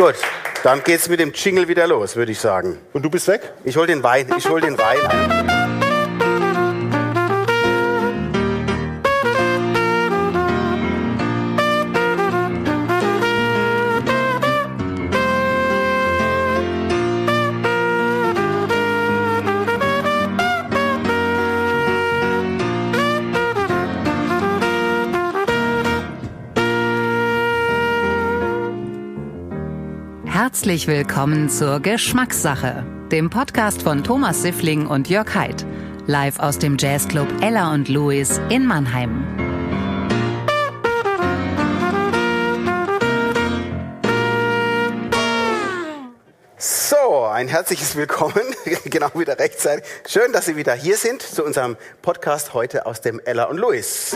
Gut, dann geht's mit dem Jingle wieder los, würde ich sagen. Und du bist weg? Ich hol den Wein, ich hol den Wein. Herzlich willkommen zur Geschmackssache, dem Podcast von Thomas Siffling und Jörg Haidt, live aus dem Jazzclub Ella und Louis in Mannheim. So, ein herzliches Willkommen, genau wieder rechtzeitig. Schön, dass Sie wieder hier sind zu unserem Podcast heute aus dem Ella und Louis.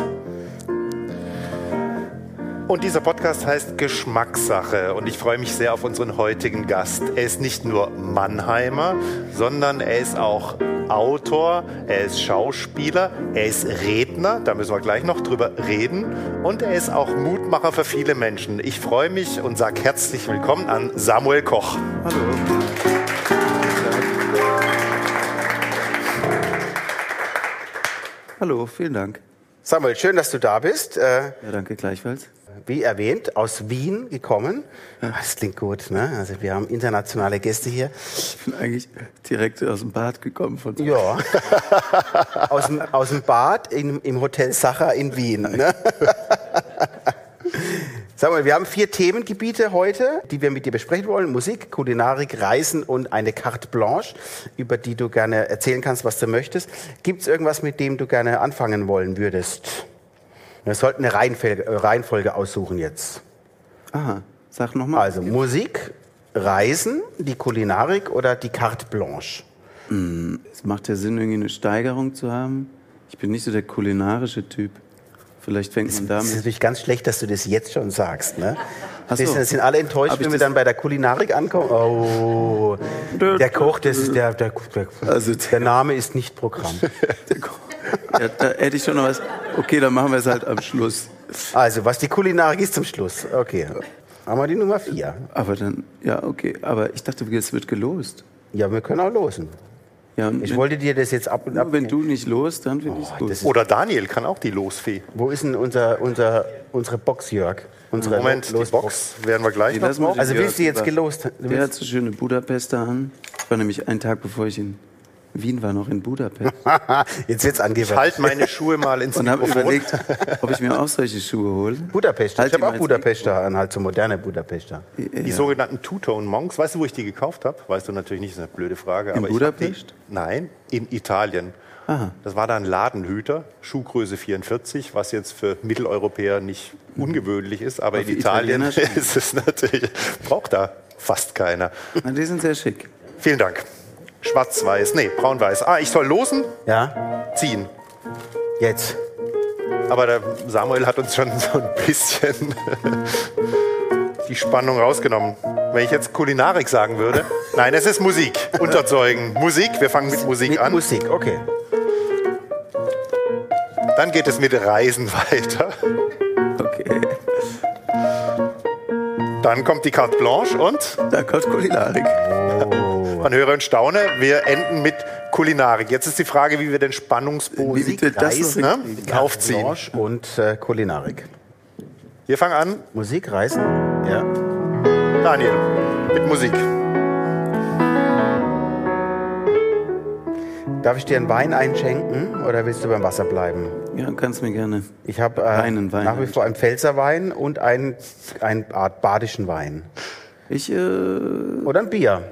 Und dieser Podcast heißt Geschmackssache und ich freue mich sehr auf unseren heutigen Gast. Er ist nicht nur Mannheimer, sondern er ist auch Autor, er ist Schauspieler, er ist Redner, da müssen wir gleich noch drüber reden und er ist auch Mutmacher für viele Menschen. Ich freue mich und sage herzlich willkommen an Samuel Koch. Hallo. Hallo, vielen Dank. Samuel, schön, dass du da bist. Äh, Ja, danke gleichfalls. Wie erwähnt, aus Wien gekommen. Ah, Das klingt gut, ne? Also wir haben internationale Gäste hier. Ich bin eigentlich direkt aus dem Bad gekommen von Ja. aus, dem, aus dem Bad in, im Hotel Sacher in Wien. Ne? Sag mal, wir haben vier Themengebiete heute, die wir mit dir besprechen wollen. Musik, Kulinarik, Reisen und eine Carte Blanche, über die du gerne erzählen kannst, was du möchtest. Gibt es irgendwas, mit dem du gerne anfangen wollen würdest? Wir sollten eine Reihenfolge, äh, Reihenfolge aussuchen jetzt. Aha, sag nochmal. Also Musik, Reisen, die Kulinarik oder die Carte Blanche? es macht ja Sinn, irgendwie eine Steigerung zu haben. Ich bin nicht so der kulinarische Typ. Vielleicht fängt man Das ist damit. natürlich ganz schlecht, dass du das jetzt schon sagst. Ne? Ach so. Das sind- alle enttäuscht, wenn wir dann bei der Kulinarik ankommen. Oh, der Koch, das ist der, der, der, Also der Name ist nicht Programm. Ja, da hätte ich schon noch was. Okay, dann machen wir es halt am Schluss. Also, was die Kulinarik ist zum Schluss. Okay. Haben wir die Nummer vier. Aber dann, ja, okay. Aber ich dachte, es wird gelost. Ja, wir können auch losen. Ja, Ich wenn, wollte dir das jetzt ab und ab. wenn du nicht los, dann finde ich es gut. das Oder Daniel kann auch die Losfee. Wo ist denn unser, unser, unsere Box, Jörg? Unsere Moment, die Losbox. Box werden wir gleich Nee, noch mal Also willst du jetzt gelost? Du Der hat so schöne Budapester an. Ich war nämlich einen Tag, bevor ich in Wien war, noch in Budapest. jetzt wird's angehört. Halt meine Schuhe mal ins Und habe Mikrofon. überlegt, ob ich mir auch solche Schuhe hole. Budapest. Halt ich habe auch Budapester an, halt so moderne Budapester. Die sogenannten Two-Tone Monks. Weißt du, wo ich die gekauft habe? Weißt du natürlich nicht, das ist eine blöde Frage. In ich Budapest? Die, nein, in Italien. Aha. Das war da ein Ladenhüter, Schuhgröße 44, was jetzt für Mitteleuropäer nicht ungewöhnlich ist, aber, Aber in Italien ist es natürlich, braucht da fast keiner. Na, die sind sehr schick. Vielen Dank. Schwarz-Weiß, nee, braun-weiß. Ah, ich soll losen, Ja, ziehen. jetzt. Aber der Samuel hat uns schon so ein bisschen die Spannung rausgenommen. Wenn ich jetzt Kulinarik sagen würde. Nein, es ist Musik. Unterzeugen. Musik, wir fangen mit Musik Mit an. Musik, okay. Dann geht es mit Reisen weiter. Okay. Dann kommt die Carte Blanche und Da kommt Kulinarik. Man höre und staune, wir enden mit Kulinarik. Jetzt ist die Frage, wie wir den Spannungsbogen noch ne? aufziehen. Blanche und äh, Kulinarik. Wir fangen an, Musik, Reisen, ja. Daniel, mit Musik. Darf ich dir einen Wein einschenken oder willst du beim Wasser bleiben? Ja, kannst mir gerne. Ich habe äh, Einen Wein nach wie vor einen Pfälzerwein und einen, einen Art badischen Wein. Ich, äh, Oder ein Bier.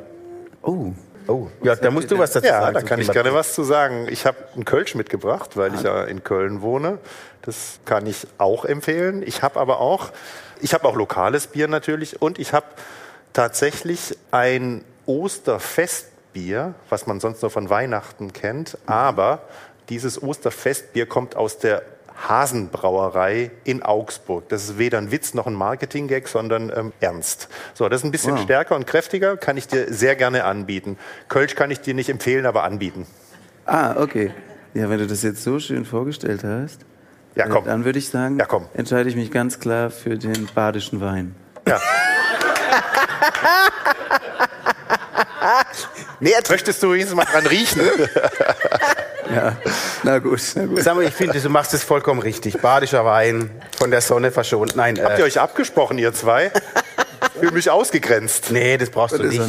Oh. Oh, ja, da musst du was dazu Ja, sagen. da zum kann ich gerne was zu sagen. Ich habe einen Kölsch mitgebracht, weil ich ja in Köln wohne. Das kann ich auch empfehlen. Ich habe aber auch, ich habe auch lokales Bier natürlich und ich habe tatsächlich ein Osterfestbier, was man sonst nur von Weihnachten kennt. Aber dieses Osterfestbier kommt aus der Hasenbrauerei in Augsburg. Das ist weder ein Witz noch ein Marketing-Gag, sondern ähm, ernst. So, das ist ein bisschen Wow. stärker und kräftiger, kann ich dir sehr gerne anbieten. Kölsch kann ich dir nicht empfehlen, aber anbieten. Ah, okay. Ja, wenn du das jetzt so schön vorgestellt hast, Ja, äh, komm. dann würde ich sagen, Ja, komm. entscheide ich mich ganz klar für den badischen Wein. Ja. Nee, Möchtest du jetzt mal dran riechen? Ja, na gut, na gut. Sag mal, ich finde, du machst es vollkommen richtig. Badischer Wein, von der Sonne verschont. Nein, Habt ihr äh, euch abgesprochen, ihr zwei? Fühle mich ausgegrenzt. nee, das brauchst du nicht.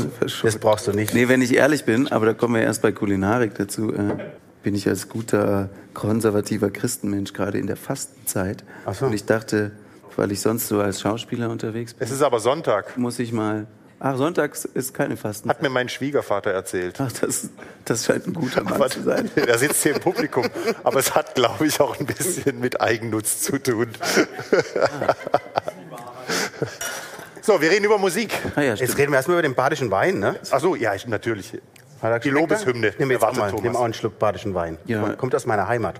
Das brauchst du nicht. Nee, wenn ich ehrlich bin, aber da kommen wir erst bei Kulinarik dazu, äh, bin ich als guter konservativer Christenmensch gerade in der Fastenzeit. Ach so. Und ich dachte, weil ich sonst so als Schauspieler unterwegs bin, Es ist aber Sonntag, muss ich mal. Ach, sonntags ist keine Fastenzeit. hat mir mein Schwiegervater erzählt. Ach, das, das scheint ein guter Mann Aber zu sein. er sitzt hier im Publikum. Aber es hat, glaube ich, auch ein bisschen mit Eigennutz zu tun. So, wir reden über Musik. Ah ja, Jetzt reden wir erstmal über den badischen Wein, ne? Ach so, ja, ich, natürlich. Die Lobeshymne. Nimm jetzt auch mal, nimm auch einen Schluck badischen Wein. Ja. Kommt- aus meiner Heimat.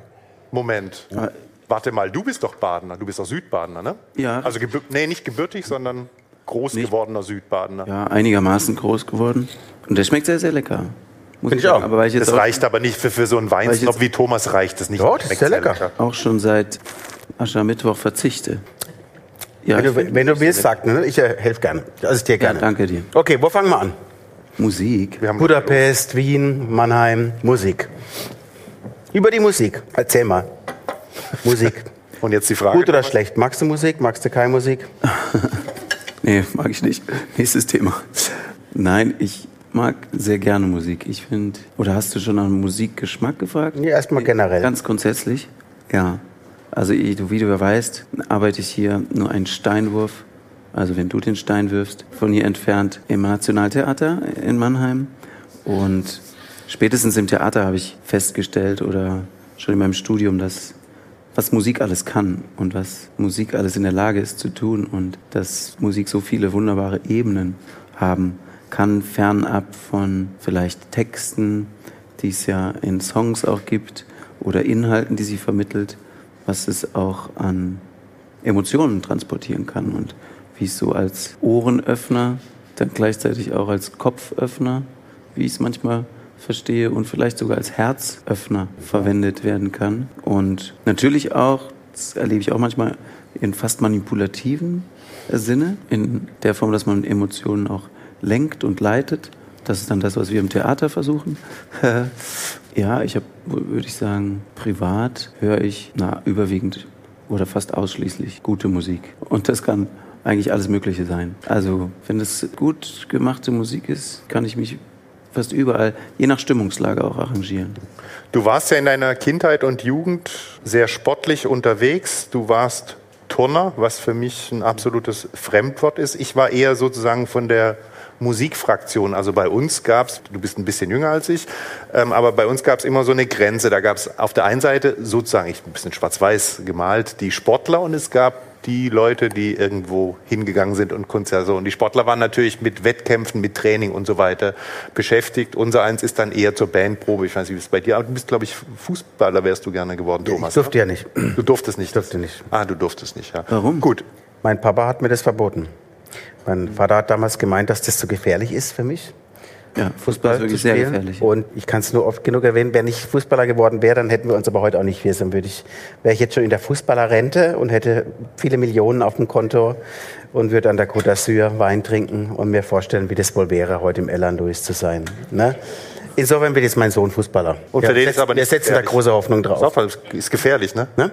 Moment. Ah. Warte mal, du bist doch Badener. Du bist doch Südbadener, ne? Ja. Also, nee, nicht gebürtig, sondern groß Nicht. gewordener Südbadener. Ja, einigermaßen groß geworden. Und der schmeckt sehr, sehr lecker. Muss Find ich auch. Aber ich Das auch, reicht aber nicht für, für so einen Weinsnob wie Thomas reicht es nicht. Doch, das ist sehr lecker. auch schon seit Aschermittwoch verzichte. Ja, Wenn du, wenn du willst, sag, ne? ich äh, helfe gerne. Also ich dir ja, gerne. danke dir. Okay, wo fangen wir an? Musik. Wir haben Budapest, Wien, Mannheim, Musik. Über die Musik. Erzähl mal. Musik. Und jetzt die Frage. Gut oder schlecht? Magst du Musik? Magst du keine Musik? Nee, mag ich nicht. Nächstes Thema. Nein, ich mag sehr gerne Musik. Ich finde, oder hast du schon nach dem Musikgeschmack gefragt? Nee, erstmal generell. Ganz grundsätzlich? Ja. Also, ich- wie du ja weißt, arbeite ich hier nur einen Steinwurf, also wenn du den Stein wirfst, von hier entfernt im Nationaltheater in Mannheim. Und spätestens im Theater habe ich festgestellt oder schon in meinem Studium, dass was Musik alles kann und was Musik alles in der Lage ist zu tun und dass Musik so viele wunderbare Ebenen haben kann, fernab von vielleicht Texten, die es ja in Songs auch gibt oder Inhalten, die sie vermittelt, was es auch an Emotionen transportieren kann und wie es so als Ohrenöffner, dann gleichzeitig auch als Kopföffner, wie ich es manchmal verstehe, und vielleicht sogar als Herzöffner verwendet werden kann. Und natürlich auch, das erlebe ich auch manchmal in fast manipulativen Sinne, in der Form, dass man Emotionen auch lenkt und leitet. Das ist dann das, was wir im Theater versuchen. ja, ich habe, würde ich sagen, privat höre ich na, überwiegend oder fast ausschließlich gute Musik. Und das kann eigentlich alles Mögliche sein. Also, wenn es gut gemachte Musik ist, kann ich mich fast überall, je nach Stimmungslage auch arrangieren. Du warst ja in deiner Kindheit und Jugend sehr sportlich unterwegs. Du warst Turner, was für mich ein absolutes Fremdwort ist. Ich war eher sozusagen von der Musikfraktion. Also bei uns gab es, du bist ein bisschen jünger als ich, ähm, aber bei uns gab es immer so eine Grenze. Da gab es auf der einen Seite sozusagen, ich bin ein bisschen schwarz-weiß gemalt, die Sportler und es gab die Leute, die irgendwo hingegangen sind und Konzerte. So. Und die Sportler waren natürlich mit Wettkämpfen, mit Training und so weiter beschäftigt. Unser eins ist dann eher zur Bandprobe. Ich weiß nicht, wie es bei dir, aber du bist, glaube ich, Fußballer wärst du gerne geworden, Thomas. Ich durfte ja nicht. ne? Du durftest nicht. durfte nicht. Ah, du durftest nicht, ja. Warum? Gut. Mein Papa hat mir das verboten. Mein Vater hat damals gemeint, dass das zu gefährlich ist für mich. Ja, Fußball ist wirklich sehr spielen. gefährlich. Und ich kann es nur oft genug erwähnen, wenn ich Fußballer geworden wäre, dann hätten wir uns aber heute auch nicht viel. Dann würde ich, wäre ich jetzt schon in der Fußballerrente und hätte viele Millionen auf dem Konto und würde an der Côte d'Azur Wein trinken und mir vorstellen, wie das wohl wäre, heute im Elan Louis zu sein. Ne? Insofern wird jetzt mein Sohn Fußballer. Und für den ist aber wir nicht setzen da gefährlich. große Hoffnung drauf. auf, ist gefährlich, ne? Ne?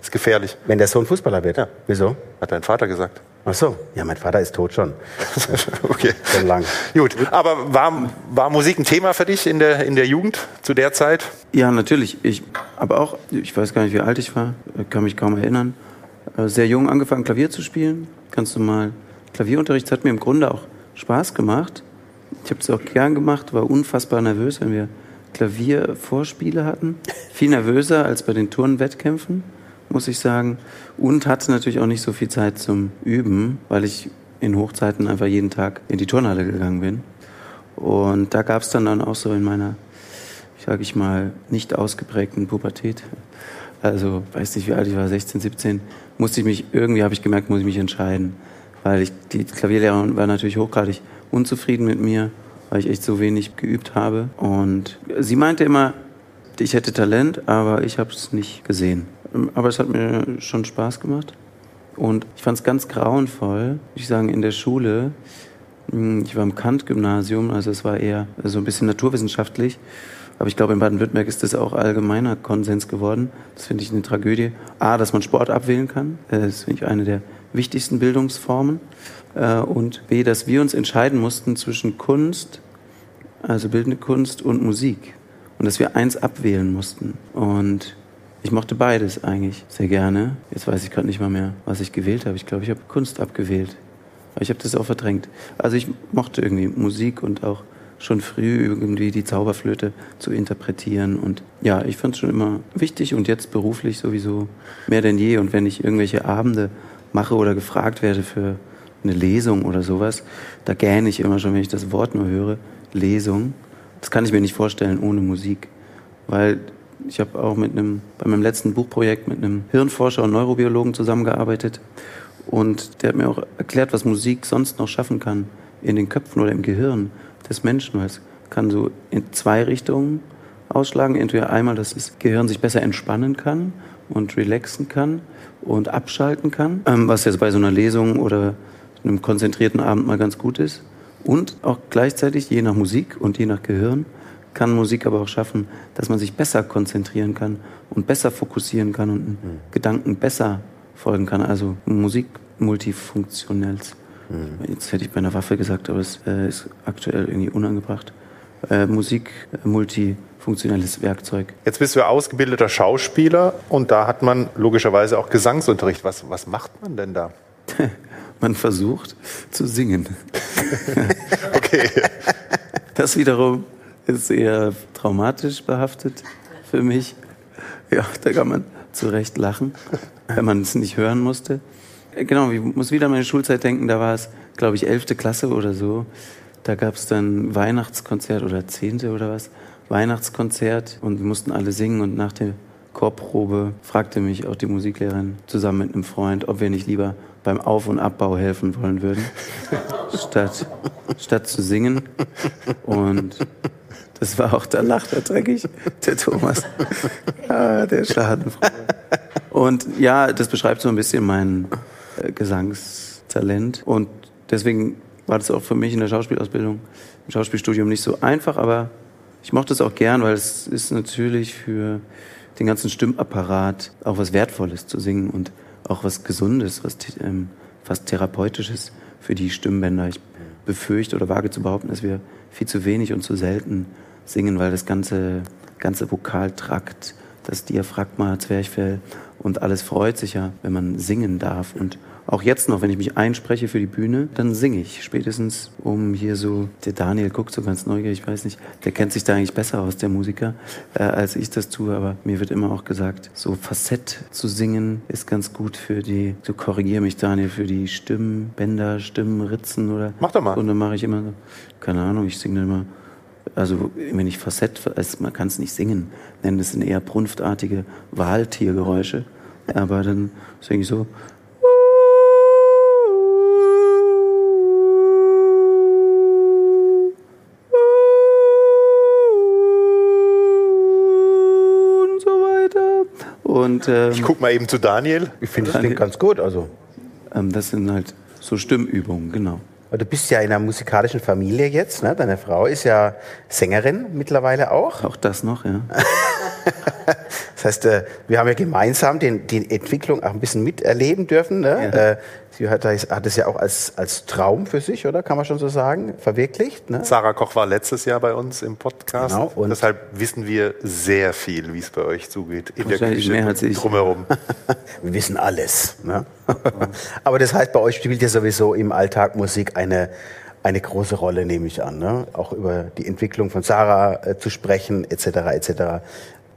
Ist gefährlich, Wenn der Sohn Fußballer wird. Ja. Wieso? hat dein Vater gesagt. Ach so. Ja, mein Vater ist tot schon. okay. Schon lang. Gut, aber war, war Musik ein Thema für dich in der, in der Jugend zu der Zeit? Ja, natürlich. Ich aber auch, ich weiß gar nicht, wie alt ich war, kann mich kaum erinnern. Äh, Sehr jung angefangen, Klavier zu spielen. Ganz normal. Klavierunterricht hat mir im Grunde auch Spaß gemacht. Ich habe es auch gern gemacht, war unfassbar nervös, wenn wir Klaviervorspiele hatten. Viel nervöser als bei den Turnwettkämpfen, muss ich sagen. Und hatte natürlich auch nicht so viel Zeit zum Üben, weil ich in Hochzeiten einfach jeden Tag in die Turnhalle gegangen bin. Und da gab es dann, dann auch so in meiner sage ich mal, nicht ausgeprägten Pubertät. Also, weiß nicht, wie alt ich war, 16, 17, musste ich mich, irgendwie habe ich gemerkt, muss ich mich entscheiden. Weil ich, die Klavierlehrerin war natürlich hochgradig unzufrieden mit mir, weil ich echt so wenig geübt habe. Und sie meinte immer, ich hätte Talent, aber ich habe es nicht gesehen. Aber es hat mir schon Spaß gemacht. Und ich fand es ganz grauenvoll, ich sagen, in der Schule. Hm, ich war im Kant-Gymnasium, also es war eher so ein bisschen naturwissenschaftlich. Aber ich glaube, in Baden-Württemberg ist das auch allgemeiner Konsens geworden. Das finde ich eine Tragödie. A, dass man Sport abwählen kann. Äh, das finde ich eine der wichtigsten Bildungsformen. Äh, und B, dass wir uns entscheiden mussten zwischen Kunst, also bildende Kunst und Musik. Und dass wir eins abwählen mussten. Und ich mochte beides eigentlich sehr gerne. Jetzt weiß ich gerade nicht mal mehr, was ich gewählt habe. Ich glaube, ich habe Kunst abgewählt. Aber ich habe das auch verdrängt. Also ich mochte irgendwie Musik und auch schon früh irgendwie die Zauberflöte zu interpretieren. Und ja, ich fand es schon immer wichtig und jetzt beruflich sowieso mehr denn je. Und wenn ich irgendwelche Abende mache oder gefragt werde für eine Lesung oder sowas, da gähne ich immer schon, wenn ich das Wort nur höre, Lesung. Das kann ich mir nicht vorstellen ohne Musik. Weil ich habe auch mit einem, bei meinem letzten Buchprojekt mit einem Hirnforscher und Neurobiologen zusammengearbeitet. Und der hat mir auch erklärt, was Musik sonst noch schaffen kann in den Köpfen oder im Gehirn des Menschen. Es kann so in zwei Richtungen ausschlagen. Entweder einmal, dass das Gehirn sich besser entspannen kann und relaxen kann und abschalten kann, ähm, was jetzt bei so einer Lesung oder einem konzentrierten Abend mal ganz gut ist. Und auch gleichzeitig, je nach Musik und je nach Gehirn, kann Musik aber auch schaffen, dass man sich besser konzentrieren kann und besser fokussieren kann und mhm. Gedanken besser folgen kann. Also Musik multifunktionell. Mhm. Jetzt hätte ich bei einer Waffe gesagt, aber es äh, ist aktuell irgendwie unangebracht. Äh, Musik äh, multifunktionelles Werkzeug. Jetzt bist du ausgebildeter Schauspieler und da hat man logischerweise auch Gesangsunterricht. Was, was macht man denn da? man versucht zu singen. okay. Das wiederum ist eher traumatisch behaftet für mich. Ja, da kann man zu Recht lachen, wenn man es nicht hören musste. Genau, ich muss wieder an meine Schulzeit denken, da war es, glaube ich, elfte Klasse oder so. Da gab es dann Weihnachtskonzert oder zehnte oder was, Weihnachtskonzert und wir mussten alle singen und nach der Chorprobe fragte mich auch die Musiklehrerin zusammen mit einem Freund, ob wir nicht lieber beim Auf- und Abbau helfen wollen würden, statt, statt zu singen. Und das war auch, da lacht er dreckig, der Thomas. Ah, der Schadenfreude. Und ja, das beschreibt so ein bisschen mein äh, Gesangstalent. Und deswegen war das auch für mich in der Schauspielausbildung, im Schauspielstudium nicht so einfach, aber ich mochte es auch gern, weil es ist natürlich für den ganzen Stimmapparat auch was Wertvolles zu singen und auch was Gesundes, was ähm, fast Therapeutisches für die Stimmbänder. Ich befürchte oder wage zu behaupten, dass wir viel zu wenig und zu selten singen, weil das ganze, ganze Vokaltrakt, das Diaphragma, Zwerchfell und alles freut sich ja, wenn man singen darf. Und auch jetzt noch, wenn ich mich einspreche für die Bühne, dann singe ich. Spätestens um hier so, der Daniel guckt so ganz neugierig, ich weiß nicht, der kennt sich da eigentlich besser aus, der Musiker, äh, als ich das tue. Aber mir wird immer auch gesagt, so Facett zu singen ist ganz gut für die, so korrigiere mich Daniel, für die Stimmbänder, Stimmritzen oder. Mach doch mal. Und dann mache ich immer so, keine Ahnung, ich singe dann immer also wenn ich Facett, also man kann es nicht singen, nennen es sind eher brunftartige Wahltiergeräusche. Aber dann singe ich so. Und so weiter. Und, ähm, ich guck mal eben zu Daniel. Ich finde das klingt ganz gut. Also. Ähm, das sind halt so Stimmübungen, genau. Du bist ja in einer musikalischen Familie jetzt. Ne? Deine Frau ist ja Sängerin mittlerweile auch. Auch das noch, ja. das heißt, äh, wir haben ja gemeinsam den, die Entwicklung auch ein bisschen miterleben dürfen. Ne? Ja. Äh, sie hat, hat es ja auch als, als Traum für sich, oder? Kann man schon so sagen, verwirklicht. Ne? Sarah Koch war letztes Jahr bei uns im Podcast. Genau, und deshalb wissen wir sehr viel, wie es bei euch zugeht. In der Küche mehr als ich. drumherum. wir wissen alles. Ne? Aber das heißt, bei euch spielt ja sowieso im Alltag Musik eine eine große Rolle, nehme ich an. Ne? Auch über die Entwicklung von Sarah äh, zu sprechen, etc. etc.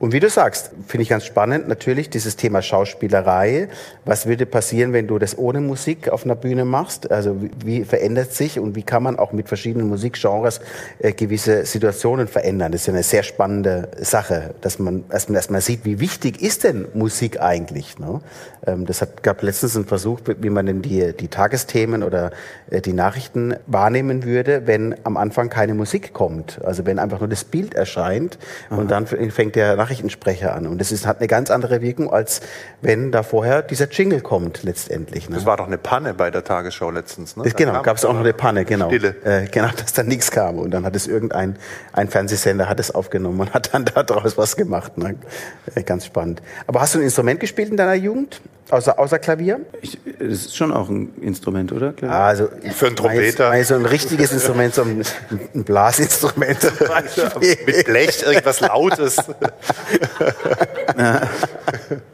Und wie du sagst, finde ich ganz spannend, natürlich dieses Thema Schauspielerei. Was würde passieren, wenn du das ohne Musik auf einer Bühne machst? Also wie verändert sich und wie kann man auch mit verschiedenen Musikgenres äh, gewisse Situationen verändern? Das ist ja eine sehr spannende Sache, dass man erstmal erstmal sieht, wie wichtig ist denn Musik eigentlich? Ne? Ähm, das hat, gab letztens einen Versuch, wie man denn die, die Tagesthemen oder äh, die Nachrichten wahrnehmen würde, wenn am Anfang keine Musik kommt. Also wenn einfach nur das Bild erscheint Aha. und dann fängt der Nachrichten Nachrichtensprecher an. Und das ist, hat eine ganz andere Wirkung, als wenn da vorher dieser Jingle kommt letztendlich. Ne? Das war doch eine Panne bei der Tagesschau letztens. Ne? Das, genau, gab es auch noch eine Panne, genau. Stille. Äh, genau, dass da nichts kam. Und dann hat es irgendein ein Fernsehsender hat es aufgenommen und hat dann daraus was gemacht. Ne? Äh, ganz spannend. Aber hast du ein Instrument gespielt in deiner Jugend? Außer, außer Klavier? Ich, das ist schon auch ein Instrument, oder? Klavier? Also, Für einen Trompeter. Mein, so ein richtiges Instrument, so ein, ein Blasinstrument. Mit Blech, irgendwas Lautes.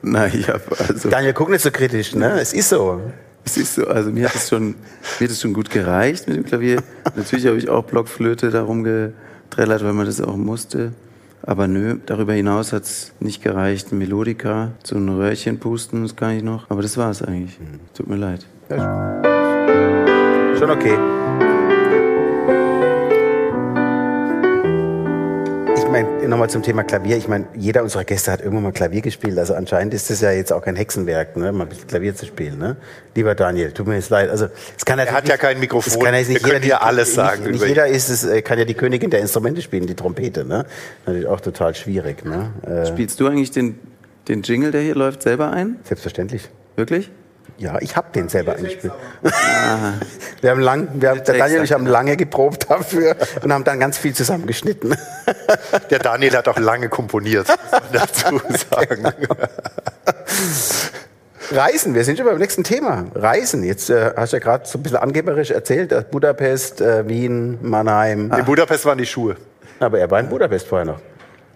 Nein, ich habe also. Daniel, guck nicht so kritisch, ne? Es ist so. Es ist so, also mir hat es schon, mir hat es schon gut gereicht mit dem Klavier. Natürlich habe ich auch Blockflöte darum getrellert, weil man das auch musste. Aber nö, darüber hinaus hat es nicht gereicht. Melodika, so ein Röhrchen pusten, das kann ich noch. Aber das war es eigentlich. Tut mir leid. Schon okay. Ich meine, nochmal zum Thema Klavier. Ich meine, jeder unserer Gäste hat irgendwann mal Klavier gespielt. Also anscheinend ist das ja jetzt auch kein Hexenwerk, ne? mal ein bisschen Klavier zu spielen. Ne? Lieber Daniel, tut mir jetzt leid. Also, es kann Er hat ja kein Mikrofon. Es kann ja jetzt nicht Wir können jeder, ja alles sagen Nicht, nicht jeder ist es, äh, kann ja die Königin der Instrumente spielen, die Trompete. Ne? Natürlich auch total schwierig. Ne? Äh, Spielst du eigentlich den, den Jingle, der hier läuft, selber ein? selbstverständlich. Wirklich? Ja, ich habe den selber eingespielt. wir haben lang, wir haben, der Daniel und ich haben lange geprobt dafür und haben dann ganz viel zusammengeschnitten. Der Daniel hat auch lange komponiert, muss man dazu sagen. Reisen, wir sind schon beim nächsten Thema. Reisen. Jetzt äh, hast du ja gerade so ein bisschen angeberisch erzählt, äh, Budapest, äh, Wien, Mannheim. In Budapest waren die Schuhe. Aber er war in Budapest vorher noch.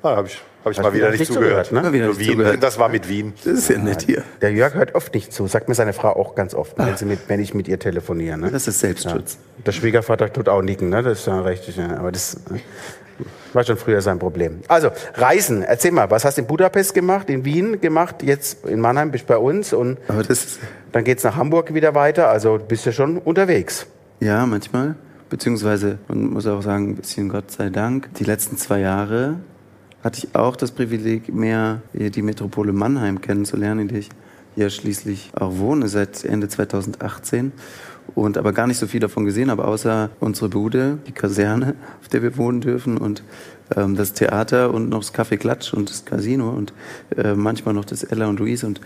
Ah, habe ich, hab ich Hast mal wieder nicht nicht zugehört, zugehört. ne? Wieder nicht Wien. zugehört. Das war mit Wien. Das ist ja nett hier. Der Jörg hört oft nicht zu, sagt mir seine Frau auch ganz oft, wenn, sie mit, wenn ich mit ihr telefoniere. Ne? Das ist Selbstschutz. Der Schwiegervater tut auch nicken, ne? das ist ja richtig. Ja. Aber das äh, war schon früher sein Problem. Also, Reisen, erzähl mal, was hast du in Budapest gemacht, in Wien gemacht, jetzt in Mannheim bist du bei uns und dann geht's nach Hamburg wieder weiter, also bist du schon unterwegs. ja, manchmal. Beziehungsweise, man muss auch sagen, ein bisschen Gott sei Dank. Die letzten zwei Jahre hatte ich auch das Privileg, mehr die Metropole Mannheim kennenzulernen, in der ich ja schließlich auch wohne seit Ende 2018. Und aber gar nicht so viel davon gesehen, aber außer unsere Bude, die Kaserne, auf der wir wohnen dürfen und ähm, das Theater und noch das Café Klatsch und das Casino und äh, manchmal noch das Ella und Louise und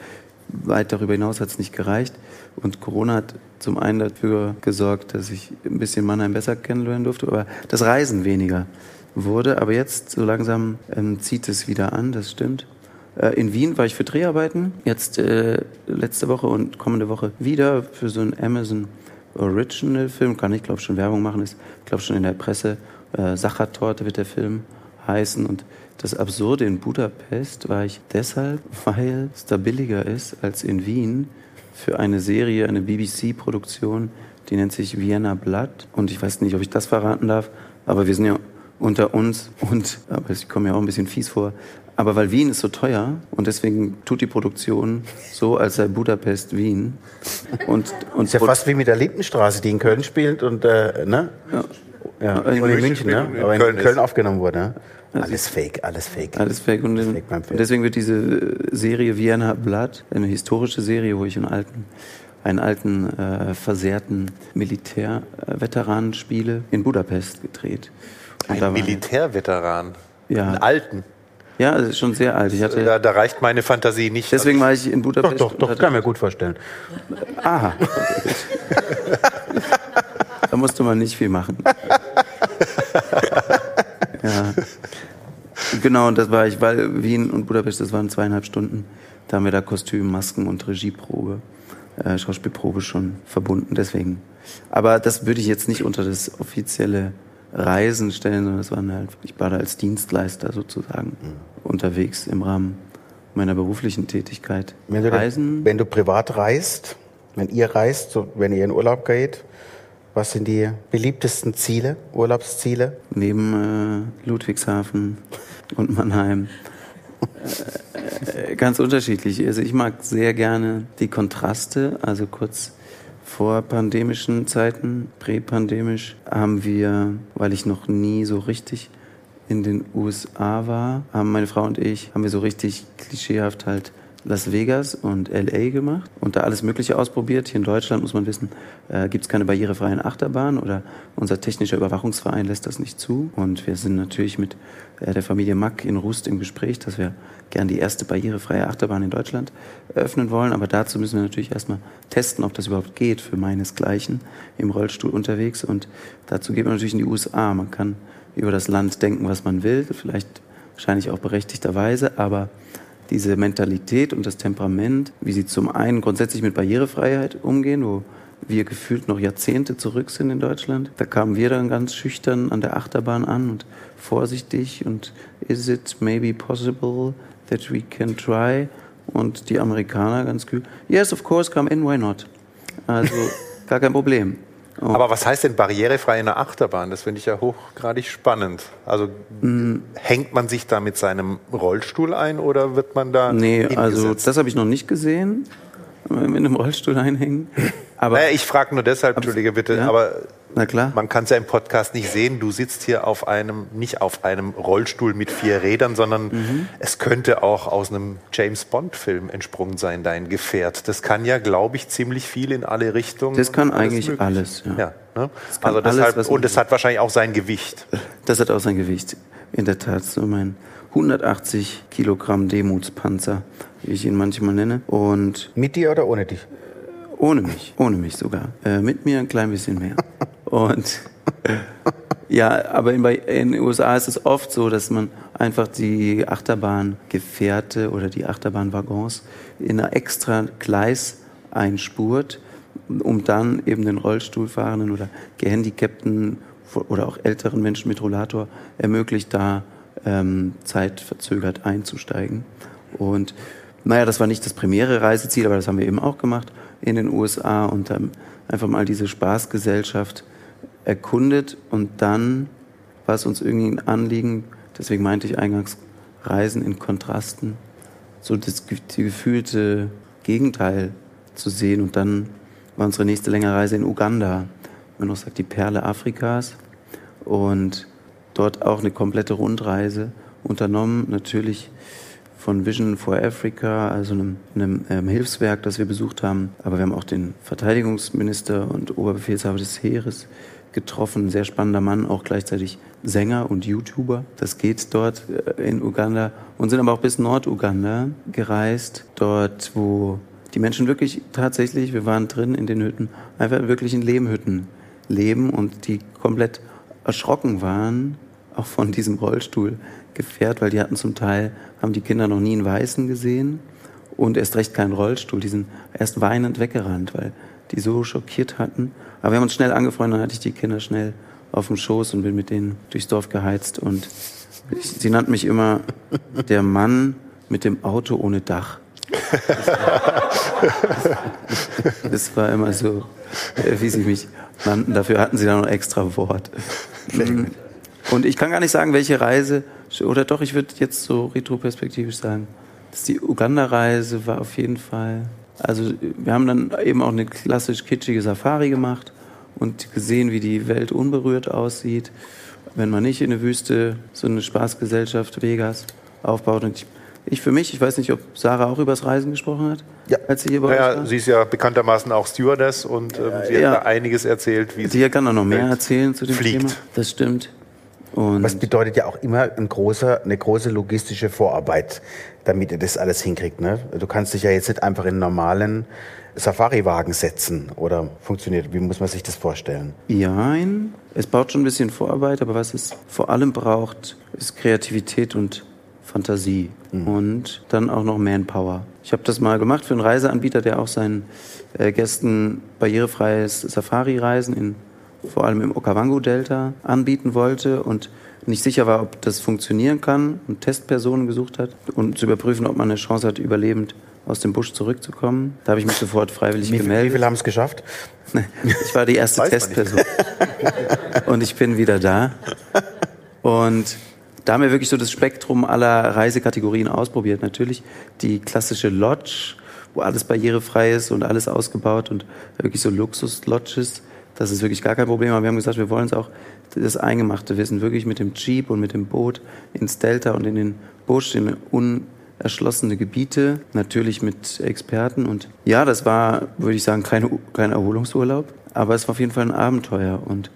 weit darüber hinaus hat es nicht gereicht. Und Corona hat zum einen dafür gesorgt, dass ich ein bisschen Mannheim besser kennenlernen durfte, aber das Reisen weniger wurde. Aber jetzt so langsam ähm, zieht es wieder an, das stimmt. Äh, in Wien war ich für Dreharbeiten, jetzt äh, letzte Woche und kommende Woche wieder für so einen Amazon Original Film. Kann ich glaube schon Werbung machen, ist glaube schon in der Presse. Äh, Sachertorte wird der Film heißen und das Absurde in Budapest war ich deshalb, weil es da billiger ist als in Wien für eine Serie, eine BBC-Produktion, die nennt sich Vienna Blood. Und ich weiß nicht, ob ich das verraten darf, aber wir sind ja unter uns und, aber ich komme mir auch ein bisschen fies vor, aber weil Wien ist so teuer und deswegen tut die Produktion so, als sei Budapest Wien. Und, und Ist ja fast wie mit der Lindenstraße, die in Köln spielt und, äh, ne? Ja, und in München, ne? in Aber in Köln Köln, aufgenommen wurde. Ne? Alles fake, alles fake. Alles fake. Und, in, fake und deswegen wird diese äh, Serie Vienna Blood, eine historische Serie, wo ich einen alten, einen alten äh, versehrten Militärveteranen spiele, in Budapest gedreht. Ein war- Militärveteran. Ja. Einen alten. Ja, es ist schon sehr alt. Ich hatte, Da, da reicht meine Fantasie nicht. deswegen war ich in Doch, Budapest. doch, doch, hatte- kann mir gut vorstellen. Aha. da musste man nicht viel machen. ja. Genau, und das war ich, weil Wien und Budapest, das waren zweieinhalb Stunden. Da haben wir da Kostüm, Masken und Regieprobe, äh, Schauspielprobe schon verbunden, deswegen. Aber das würde ich jetzt nicht unter das offizielle Reisen stellen, sondern das waren halt, ich war da als Dienstleister sozusagen unterwegs im Rahmen meiner beruflichen Tätigkeit. Wenn du, Reisen. wenn du privat reist, wenn ihr reist, so, wenn ihr in Urlaub geht, was sind die beliebtesten Ziele, Urlaubsziele? neben äh, Ludwigshafen und Mannheim. Äh, äh, ganz unterschiedlich. Also ich mag sehr gerne die Kontraste. Also kurz vor pandemischen Zeiten, präpandemisch, haben wir, weil ich noch nie so richtig in den USA war, haben meine Frau und ich, haben wir so richtig klischeehaft halt Las Vegas und LA gemacht und da alles Mögliche ausprobiert. Hier in Deutschland muss man wissen, äh, gibt es keine barrierefreien Achterbahnen oder unser technischer Überwachungsverein lässt das nicht zu. Und wir sind natürlich mit äh, der Familie Mack in Rust im Gespräch, dass wir gern die erste barrierefreie Achterbahn in Deutschland eröffnen wollen. Aber dazu müssen wir natürlich erstmal testen, ob das überhaupt geht für meinesgleichen im Rollstuhl unterwegs. Und dazu geht man natürlich in die USA. Man kann über das Land denken, was man will, vielleicht wahrscheinlich auch berechtigterweise, aber diese Mentalität und das Temperament, wie sie zum einen grundsätzlich mit Barrierefreiheit umgehen, wo wir gefühlt noch Jahrzehnte zurück sind in Deutschland. Da kamen wir dann ganz schüchtern an der Achterbahn an und vorsichtig und is it maybe possible that we can try? Und die Amerikaner ganz kühl, yes, of course, come in, why not? Also gar kein Problem. Oh. Aber was heißt denn barrierefrei in der Achterbahn? Das finde ich ja hochgradig spannend. Also mm. hängt man sich da mit seinem Rollstuhl ein oder wird man da? Nee, also das habe ich noch nicht gesehen. Mit einem Rollstuhl einhängen. Aber naja, ich frage nur deshalb, Entschuldige bitte, ja? aber Na klar. man kann es ja im Podcast nicht sehen. Du sitzt hier auf einem, nicht auf einem Rollstuhl mit vier Rädern, sondern mhm. es könnte auch aus einem James Bond-Film entsprungen sein, dein Gefährt. Das kann ja, glaube ich, ziemlich viel in alle Richtungen. Das kann eigentlich möglich. alles, ja. ja ne? das also deshalb, alles, und es hat wahrscheinlich auch sein Gewicht. Das hat auch sein Gewicht, in der Tat. So mein 180 Kilogramm Demutspanzer, wie ich ihn manchmal nenne. Und mit dir oder ohne dich? Ohne mich, ohne mich sogar. Äh, mit mir ein klein bisschen mehr. Und ja, aber in, in, den USA ist es oft so, dass man einfach die Achterbahngefährte oder die Achterbahnwaggons in einer extra Gleis einspurt, um dann eben den Rollstuhlfahrenden oder Gehandicapten oder auch älteren Menschen mit Rollator ermöglicht, da ähm, zeitverzögert einzusteigen. Und naja, das war nicht das primäre Reiseziel, aber das haben wir eben auch gemacht in den USA und haben einfach mal diese Spaßgesellschaft erkundet und dann war es uns irgendwie ein Anliegen, deswegen meinte ich eingangs Reisen in Kontrasten, so das gefühlte Gegenteil zu sehen und dann war unsere nächste längere Reise in Uganda, man noch sagt die Perle Afrikas und dort auch eine komplette Rundreise unternommen, natürlich von Vision for Africa, also einem, einem ähm, Hilfswerk, das wir besucht haben. Aber wir haben auch den Verteidigungsminister und Oberbefehlshaber des Heeres getroffen. Sehr spannender Mann, auch gleichzeitig Sänger und YouTuber. Das geht dort äh, in Uganda und sind aber auch bis Norduganda gereist, dort, wo die Menschen wirklich tatsächlich, wir waren drin in den Hütten, einfach wirklich in Lehmhütten leben und die komplett erschrocken waren, auch von diesem Rollstuhl gefährt, weil die hatten zum Teil, haben die Kinder noch nie einen Weißen gesehen und erst recht keinen Rollstuhl. Die sind erst weinend weggerannt, weil die so schockiert hatten. Aber wir haben uns schnell angefreundet, dann hatte ich die Kinder schnell auf dem Schoß und bin mit denen durchs Dorf geheizt. Und ich, sie nannten mich immer der Mann mit dem Auto ohne Dach. Das war immer so, äh, wie sie mich nannten. Dafür hatten sie dann noch extra Wort. Und ich kann gar nicht sagen, welche Reise, oder doch, ich würde jetzt so retroperspektivisch sagen, dass die Uganda-Reise war auf jeden Fall. Also wir haben dann eben auch eine klassisch kitschige Safari gemacht und gesehen, wie die Welt unberührt aussieht, wenn man nicht in eine Wüste so eine Spaßgesellschaft Vegas aufbaut. Und ich, ich für mich, ich weiß nicht, ob Sarah auch übers Reisen gesprochen hat. Ja, als sie hier bei naja, war. sie ist ja bekanntermaßen auch Stewardess und ähm, sie ja. hat da einiges erzählt, wie sie. Sie kann auch noch mehr erzählen zu dem fliegt. Thema. Das stimmt. Und Was bedeutet ja auch immer ein großer, eine große logistische Vorarbeit, damit ihr das alles hinkriegt. Ne? Du kannst dich ja jetzt nicht einfach in einen normalen Safari-Wagen setzen oder funktioniert. Wie muss man sich das vorstellen? Ja, es braucht schon ein bisschen Vorarbeit, aber was es vor allem braucht, ist Kreativität und Fantasie mhm. und dann auch noch Manpower. Ich habe das mal gemacht für einen Reiseanbieter, der auch seinen äh, Gästen barrierefreies Safari-Reisen in vor allem im Okavango-Delta anbieten wollte und nicht sicher war, ob das funktionieren kann und Testpersonen gesucht hat und zu überprüfen, ob man eine Chance hat, überlebend aus dem Busch zurückzukommen. Da habe ich mich sofort freiwillig wie, gemeldet. Wie viele haben es geschafft? Ich war die erste Testperson. und ich bin wieder da. Und da haben wir wirklich so das Spektrum aller Reisekategorien ausprobiert. Natürlich die klassische Lodge, wo alles barrierefrei ist und alles ausgebaut und wirklich so Luxus-Lodges das ist wirklich gar kein Problem. Aber wir haben gesagt, wir wollen es auch das Eingemachte wissen, wirklich mit dem Jeep und mit dem Boot ins Delta und in den Busch, in erschlossene Gebiete, natürlich mit Experten. Und ja, das war, würde ich sagen, kein, kein Erholungsurlaub, aber es war auf jeden Fall ein Abenteuer. Und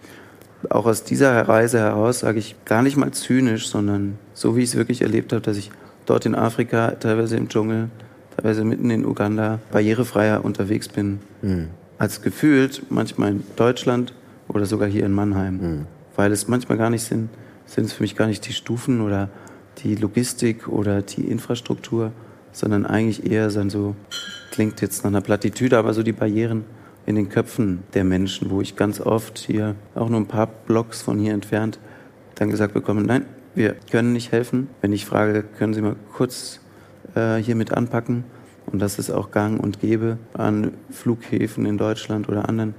auch aus dieser Reise heraus sage ich gar nicht mal zynisch, sondern so wie ich es wirklich erlebt habe, dass ich dort in Afrika, teilweise im Dschungel, teilweise mitten in Uganda, barrierefreier unterwegs bin, mhm. Als gefühlt manchmal in Deutschland oder sogar hier in Mannheim. Mhm. Weil es manchmal gar nicht sind, sind es für mich gar nicht die Stufen oder die Logistik oder die Infrastruktur, sondern eigentlich eher dann so, klingt jetzt nach einer Plattitüde, aber so die Barrieren in den Köpfen der Menschen, wo ich ganz oft hier, auch nur ein paar Blocks von hier entfernt, dann gesagt bekomme, nein, wir können nicht helfen. Wenn ich frage, können Sie mal kurz äh, hier mit anpacken? Und das ist auch gang und gäbe an Flughäfen in Deutschland oder anderen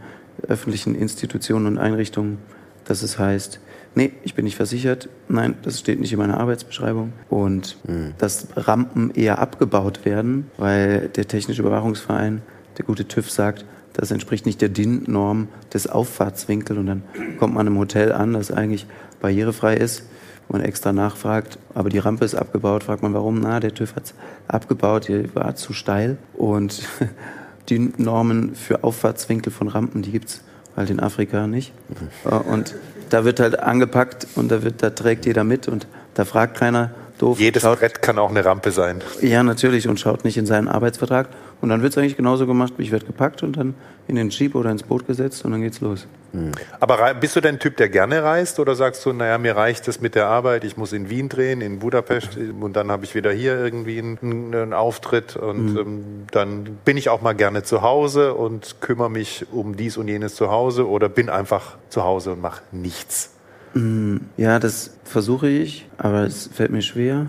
öffentlichen Institutionen und Einrichtungen, dass es heißt, nee, ich bin nicht versichert, nein, das steht nicht in meiner Arbeitsbeschreibung. Und mhm. dass Rampen eher abgebaut werden, weil der Technische Überwachungsverein, der gute TÜV sagt, das entspricht nicht der DIN-Norm des Auffahrtswinkels. Und dann kommt man im Hotel an, das eigentlich barrierefrei ist, man extra nachfragt, aber die Rampe ist abgebaut, fragt man warum, na, der TÜV hat es abgebaut, die war zu steil. Und die Normen für Auffahrtswinkel von Rampen, die gibt es halt in Afrika nicht. Mhm. Und da wird halt angepackt und da, wird, da trägt jeder mit und da fragt keiner doof. Jedes schaut, Brett kann auch eine Rampe sein. Ja, natürlich und schaut nicht in seinen Arbeitsvertrag. Und dann wird es eigentlich genauso gemacht, ich werde gepackt und dann in den Jeep oder ins Boot gesetzt und dann geht's los. Mhm. Aber bist du denn ein Typ, der gerne reist oder sagst du, naja, mir reicht es mit der Arbeit, ich muss in Wien drehen, in Budapest und dann habe ich wieder hier irgendwie einen, einen Auftritt und mhm. ähm, dann bin ich auch mal gerne zu Hause und kümmere mich um dies und jenes zu Hause oder bin einfach zu Hause und mache nichts? Mhm. Ja, das versuche ich, aber es fällt mir schwer.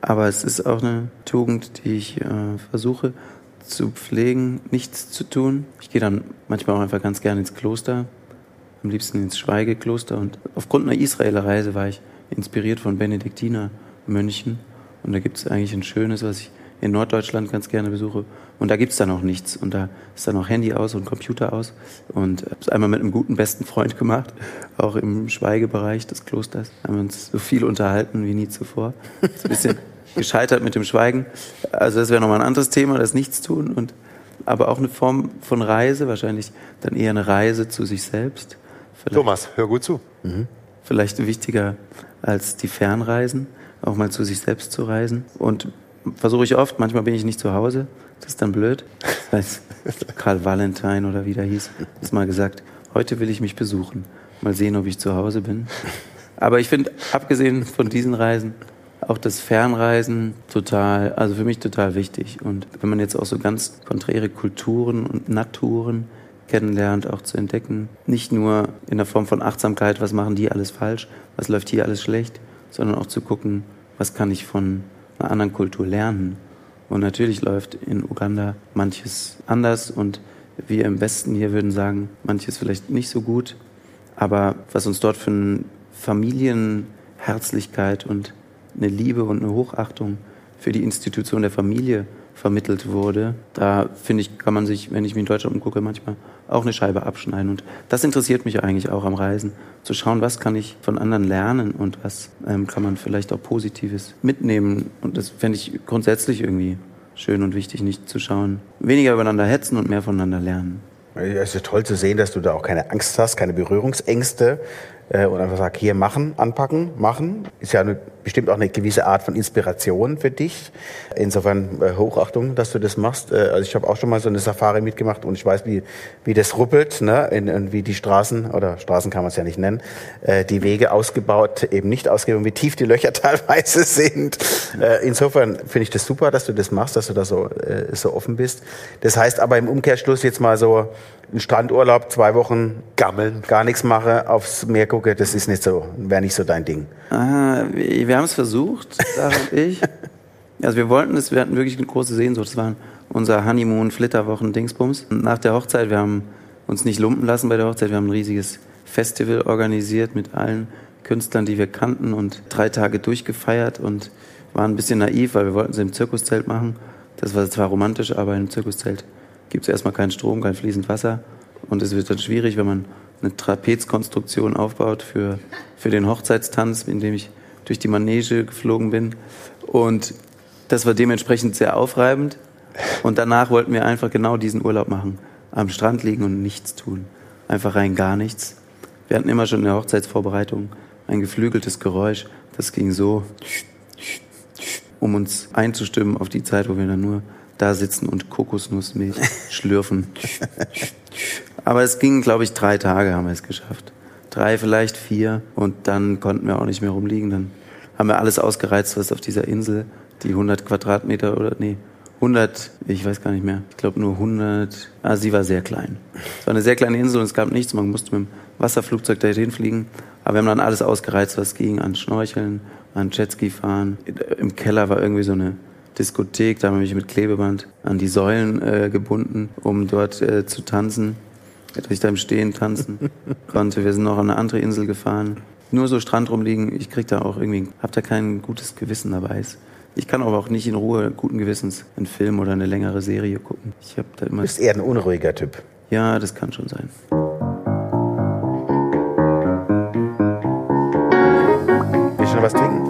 Aber es ist auch eine Tugend, die ich äh, versuche zu pflegen, nichts zu tun. Ich gehe dann manchmal auch einfach ganz gerne ins Kloster, am liebsten ins Schweigekloster. Und aufgrund einer Israeler Reise war ich inspiriert von Benediktinermönchen. Und da gibt es eigentlich ein schönes, was ich in Norddeutschland ganz gerne besuche. Und da gibt es dann auch nichts. Und da ist dann auch Handy aus und Computer aus. Und habe es einmal mit einem guten besten Freund gemacht, auch im Schweigebereich des Klosters. Haben wir uns so viel unterhalten wie nie zuvor. Ein bisschen gescheitert mit dem Schweigen. Also das wäre nochmal ein anderes Thema, das Nichtstun. Und, aber auch eine Form von Reise, wahrscheinlich dann eher eine Reise zu sich selbst. Vielleicht, Thomas, hör gut zu. Mhm. Vielleicht wichtiger als die Fernreisen, auch mal zu sich selbst zu reisen. Und versuche ich oft, manchmal bin ich nicht zu Hause, das ist dann blöd. Das heißt, Karl Valentine oder wie der hieß, hat mal gesagt, heute will ich mich besuchen. Mal sehen, ob ich zu Hause bin. Aber ich finde, abgesehen von diesen Reisen, auch das Fernreisen total, also für mich total wichtig. Und wenn man jetzt auch so ganz konträre Kulturen und Naturen kennenlernt, auch zu entdecken, nicht nur in der Form von Achtsamkeit, was machen die alles falsch, was läuft hier alles schlecht, sondern auch zu gucken, was kann ich von einer anderen Kultur lernen. Und natürlich läuft in Uganda manches anders und wir im Westen hier würden sagen, manches vielleicht nicht so gut. Aber was uns dort für eine Familienherzlichkeit und eine Liebe und eine Hochachtung für die Institution der Familie vermittelt wurde. Da finde ich, kann man sich, wenn ich mich in Deutschland umgucke, manchmal auch eine Scheibe abschneiden. Und das interessiert mich eigentlich auch am Reisen, zu schauen, was kann ich von anderen lernen und was ähm, kann man vielleicht auch Positives mitnehmen. Und das fände ich grundsätzlich irgendwie schön und wichtig, nicht zu schauen, weniger übereinander hetzen und mehr voneinander lernen. Es ist toll zu sehen, dass du da auch keine Angst hast, keine Berührungsängste äh, und einfach sagst, hier machen, anpacken, machen. Ist ja eine, bestimmt auch eine gewisse Art von Inspiration für dich. Insofern äh, Hochachtung, dass du das machst. Äh, also ich habe auch schon mal so eine Safari mitgemacht und ich weiß, wie, wie das ruppelt, ne? In, in, wie die Straßen, oder Straßen kann man es ja nicht nennen, äh, die Wege ausgebaut, eben nicht ausgebaut, wie tief die Löcher teilweise sind. Äh, insofern finde ich das super, dass du das machst, dass du da so, äh, so offen bist. Das heißt aber im Umkehrschluss jetzt mal so, ein Strandurlaub, zwei Wochen gammeln, gar nichts mache, aufs Meer gucke, das ist nicht so, wäre nicht so dein Ding. Ah, wir, haben es versucht, Sarah und ich. Also wir wollten es, wir hatten wirklich eine große Sehnsucht. Das war unser Honeymoon, Flitterwochen, Dingsbums. Nach der Hochzeit, wir haben uns nicht lumpen lassen bei der Hochzeit, wir haben ein riesiges Festival organisiert mit allen Künstlern, die wir kannten und drei Tage durchgefeiert und waren ein bisschen naiv, weil wir wollten es im Zirkuszelt machen. Das war zwar romantisch, aber im Zirkuszelt gibt es erstmal keinen Strom, kein fließend Wasser. Und es wird dann schwierig, wenn man eine Trapezkonstruktion aufbaut für, für den Hochzeitstanz, in dem ich durch die Manege geflogen bin. Und Das war dementsprechend sehr aufreibend. Und danach wollten wir einfach genau diesen Urlaub machen. Am Strand liegen und nichts tun. Einfach rein gar nichts. Wir hatten immer schon in der Hochzeitsvorbereitung ein geflügeltes Geräusch. Das ging so, um uns einzustimmen auf die Zeit, wo wir dann nur da sitzen und Kokosnussmilch schlürfen. Aber es ging, glaube ich, drei Tage haben wir es geschafft. Drei, vielleicht vier. Und dann konnten wir auch nicht mehr rumliegen. Dann haben wir alles ausgereizt, was auf dieser Insel, die 100 Quadratmeter oder, nee, 100, ich weiß gar nicht mehr, ich glaube nur 100, ah, sie war sehr klein. Es war eine sehr kleine Insel und es gab nichts, man musste mit dem Wasserflugzeug dahin fliegen. Aber wir haben dann alles ausgereizt, was ging, an Schnorcheln, an Jetski fahren. Im Keller war irgendwie so eine Diskothek, da haben wir mich mit Klebeband an die Säulen äh, gebunden, um dort äh, zu tanzen, dass ich da im Stehen tanzen konnte. Wir sind noch an eine andere Insel gefahren. Nur so Strand rumliegen, ich krieg da auch irgendwie, hab da kein gutes Gewissen dabei. Ich kann aber auch nicht in Ruhe guten Gewissens einen Film oder eine längere Serie gucken. Ich hab da immer. Du bist eher ein unruhiger Typ. Ja, das kann schon sein. Willst du noch was trinken?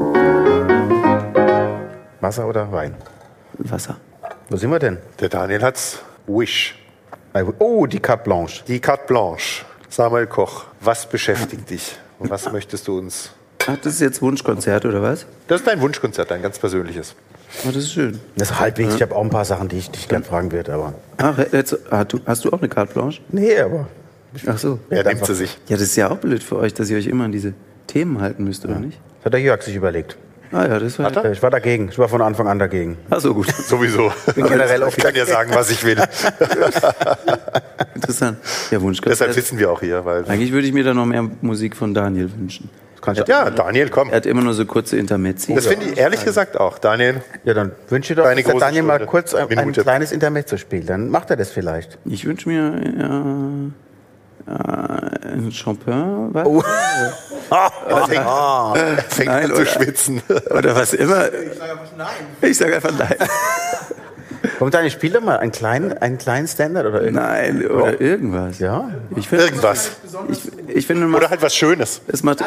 Wasser oder Wein? Wasser. Wo sind wir denn? Der Daniel hat's Wish. Oh, die Carte Blanche. Die Carte Blanche. Samuel Koch, was beschäftigt dich? Und was möchtest du uns? Ach, das ist jetzt Wunschkonzert oder was? Das ist dein Wunschkonzert, dein ganz persönliches. Oh, das ist schön. Das ist halbwegs. Ich habe auch ein paar Sachen, die ich dich gerne fragen würde, aber. Ach, jetzt, ah, du, hast du auch eine Carte Blanche? Nee, aber. Ach so. Er Ja, nimmt sie sich. Ja, das ist ja auch blöd für euch, dass ihr euch immer an diese Themen halten müsst, oder nicht? Das hat der Jörg sich überlegt. Ah ja, das war. Ich war dagegen. Ich war von Anfang an dagegen. Ach so, gut. Sowieso. bin generell ich kann ja sagen, was ich will. Interessant. Ja, Wunschkonzert. Deshalb sitzen wir auch hier, weil. Eigentlich würde ich mir da noch mehr Musik von Daniel wünschen. Ja, Daniel, komm. Er hat immer nur so kurze Intermezzi. Das finde ich ehrlich gesagt auch. Daniel, Ja, dann wünsche ich doch, dass Daniel mal Stunde. kurz ein, ein kleines Intermezzo spielt. Dann macht er das vielleicht. Ich wünsche mir ja, äh, ein Champagne was? Oh. er fängt, er fängt Nein, an zu schwitzen. oder was immer. Ich sage einfach nein. Komm, Daniel, spiel doch mal einen kleinen, einen kleinen Standard oder irgendwas. Nein, oder irgendwas. Ja. Ich finde, Irgendwas. ich, ich finde Oder halt was Schönes. es macht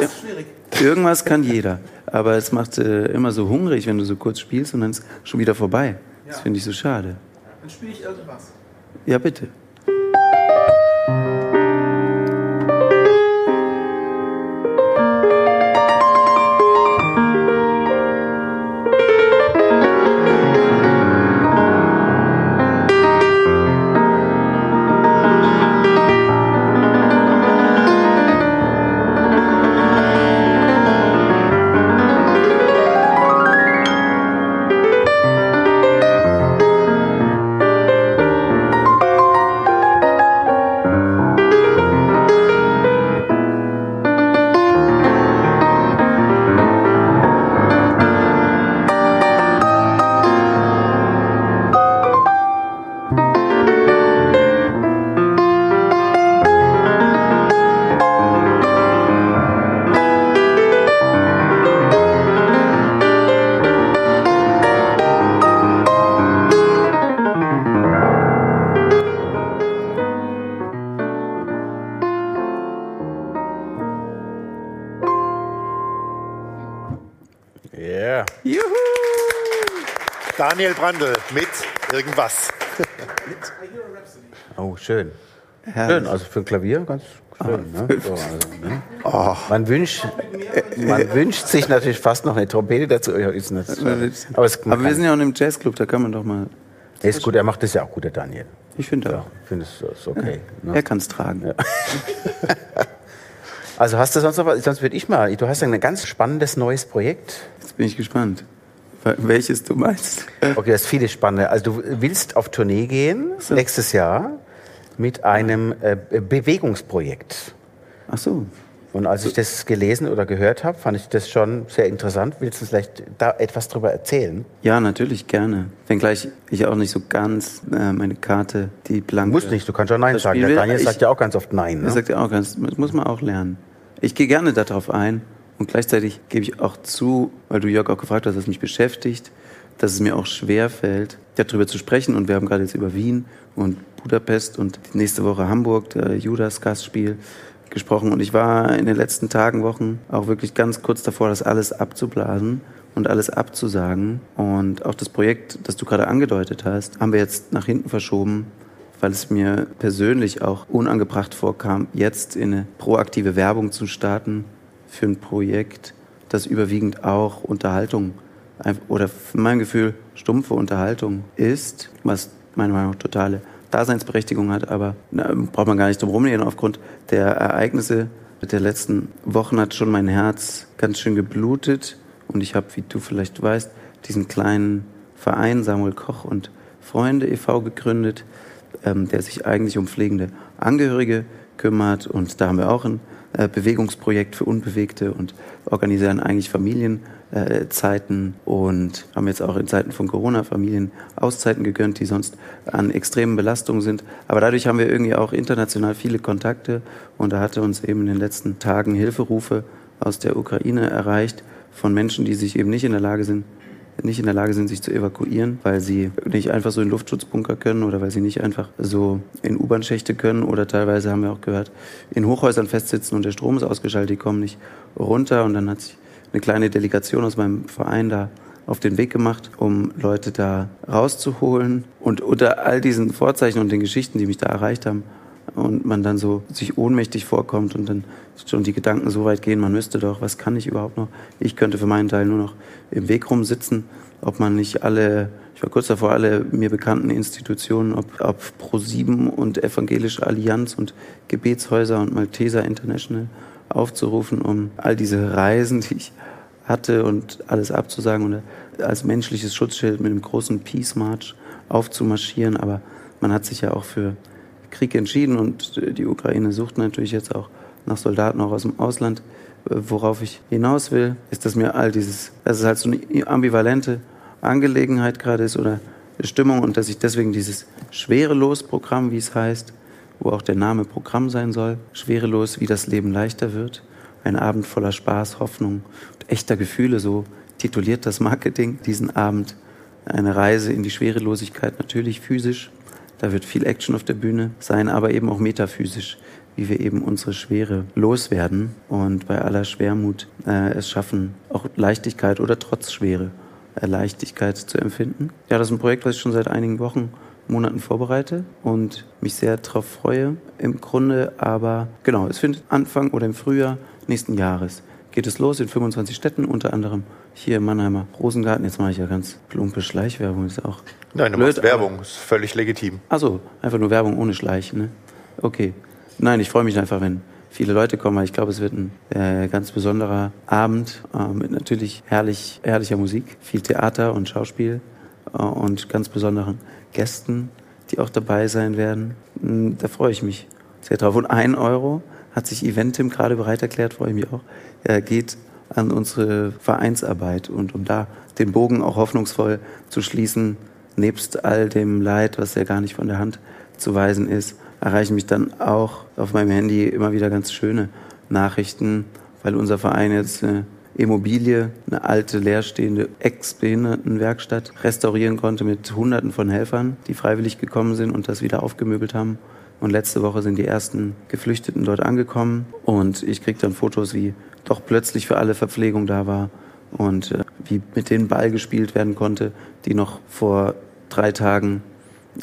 irgendwas kann jeder, aber es macht äh, immer so hungrig, wenn du so kurz spielst und dann ist schon wieder vorbei. Das finde ich so schade. Dann spiele ich irgendwas. Ja, bitte. Brandl mit irgendwas. Oh, schön. Herrlich. Schön, also für ein Klavier ganz schön. ne? so, also, ne? Man, wünscht, man wünscht sich natürlich fast noch eine Trompete dazu. Ja, ist nicht, aber es, Aber wir sind ja auch im Jazzclub, da kann man doch mal. Er ist gut, er macht das ja auch gut, der Daniel. Ich finde Ja, auch. ich finde es okay. Ne? Er kann es tragen. Also hast du sonst noch was? Sonst würde ich mal. Du hast ja ein ganz spannendes neues Projekt. Jetzt bin ich gespannt, welches du meinst. Okay, das ist viele spannende. Also du willst auf Tournee gehen nächstes Jahr mit einem äh, Bewegungsprojekt. Ach so. Und als ich das gelesen oder gehört habe, fand ich das schon sehr interessant. Willst du vielleicht da etwas drüber erzählen? Ja, natürlich gerne. Wenngleich ich auch nicht so ganz äh, meine Karte, die blanke. Muss nicht, du kannst schon Nein sagen. Der Daniel sagt ja auch ganz oft Nein. Das Ne? sagt er auch ganz, das muss man auch lernen. Ich gehe gerne darauf ein und gleichzeitig gebe ich auch zu, weil du Jörg auch gefragt hast, was mich beschäftigt, dass es mir auch schwer fällt, darüber zu sprechen. Und wir haben gerade jetzt über Wien und Budapest und nächste Woche Hamburg, der Judas-Gastspiel, gesprochen. Und ich war in den letzten Tagen, Wochen auch wirklich ganz kurz davor, das alles abzublasen und alles abzusagen. Und auch das Projekt, das du gerade angedeutet hast, haben wir jetzt nach hinten verschoben, weil es mir persönlich auch unangebracht vorkam, jetzt in eine proaktive Werbung zu starten für ein Projekt, das überwiegend auch Unterhaltung oder mein Gefühl stumpfe Unterhaltung ist, was meiner Meinung nach totale Daseinsberechtigung hat, aber na, braucht man gar nicht drum rumgehen. Aufgrund der Ereignisse der letzten Wochen hat schon mein Herz ganz schön geblutet und ich habe, wie du vielleicht weißt, diesen kleinen Verein Samuel Koch und Freunde e.V. gegründet, ähm, der sich eigentlich um pflegende Angehörige kümmert und da haben wir auch ein äh, Bewegungsprojekt für Unbewegte und organisieren eigentlich Familienzeiten äh, und haben jetzt auch in Zeiten von Corona Familien Auszeiten gegönnt, die sonst an extremen Belastungen sind. Aber dadurch haben wir irgendwie auch international viele Kontakte und da hatte uns eben in den letzten Tagen Hilferufe aus der Ukraine erreicht von Menschen, die sich eben nicht in der Lage sind, nicht in der Lage sind, sich zu evakuieren, weil sie nicht einfach so in Luftschutzbunker können oder weil sie nicht einfach so in U-Bahn-Schächte können oder teilweise haben wir auch gehört, in Hochhäusern festsitzen und der Strom ist ausgeschaltet, die kommen nicht runter und dann hat sich eine kleine Delegation aus meinem Verein da auf den Weg gemacht, um Leute da rauszuholen. Und unter all diesen Vorzeichen und den Geschichten, die mich da erreicht haben, und man dann so sich ohnmächtig vorkommt und dann schon die Gedanken so weit gehen, man müsste doch, was kann ich überhaupt noch? Ich könnte für meinen Teil nur noch im Weg rumsitzen, ob man nicht alle, ich war kurz davor, alle mir bekannten Institutionen, ob, ob Pro7 und Evangelische Allianz und Gebetshäuser und Malteser International aufzurufen, um all diese Reisen, die ich hatte und alles abzusagen und als menschliches Schutzschild mit einem großen Peace March aufzumarschieren. Aber man hat sich ja auch für Krieg entschieden und die Ukraine sucht natürlich jetzt auch nach Soldaten auch aus dem Ausland. Worauf ich hinaus will, ist, dass mir all dieses, dass es halt so eine ambivalente Angelegenheit gerade ist oder Stimmung und dass ich deswegen dieses Schwerelos-Programm, wie es heißt, wo auch der Name Programm sein soll, schwerelos, wie das Leben leichter wird, ein Abend voller Spaß, Hoffnung und echter Gefühle, so tituliert das Marketing diesen Abend. Eine Reise in die Schwerelosigkeit, natürlich physisch, da wird viel Action auf der Bühne sein, aber eben auch metaphysisch, wie wir eben unsere Schwere loswerden und bei aller Schwermut äh, es schaffen, auch Leichtigkeit oder trotz Schwere äh, Leichtigkeit zu empfinden. Ja, das ist ein Projekt, was ich schon seit einigen Wochen Monaten vorbereite und mich sehr darauf freue im Grunde. Aber genau, es findet Anfang oder im Frühjahr nächsten Jahres geht es los in 25 Städten, unter anderem hier im Mannheimer Rosengarten. Jetzt mache ich ja ganz plumpe Schleichwerbung, ist auch Nein, du blöd, machst Werbung, ist völlig legitim. Also einfach nur Werbung ohne Schleichen, ne? Okay. Nein, ich freue mich einfach, wenn viele Leute kommen, weil ich glaube, es wird ein äh, ganz besonderer Abend äh, mit natürlich herrlich, herrlicher Musik, viel Theater und Schauspiel äh, und ganz besonderen Gästen, die auch dabei sein werden. Hm, da freue ich mich sehr drauf. Und ein Euro hat sich Eventim gerade bereit erklärt, freue ich mich auch, äh, geht an unsere Vereinsarbeit und um da den Bogen auch hoffnungsvoll zu schließen, nebst all dem Leid, was ja gar nicht von der Hand zu weisen ist, erreichen mich dann auch auf meinem Handy immer wieder ganz schöne Nachrichten, weil unser Verein jetzt eine Immobilie, eine alte leerstehende Ex-Behindertenwerkstatt restaurieren konnte mit Hunderten von Helfern, die freiwillig gekommen sind und das wieder aufgemöbelt haben. Und letzte Woche sind die ersten Geflüchteten dort angekommen und ich kriege dann Fotos, wie doch plötzlich für alle Verpflegung da war und äh, wie mit denen Ball gespielt werden konnte, die noch vor drei Tagen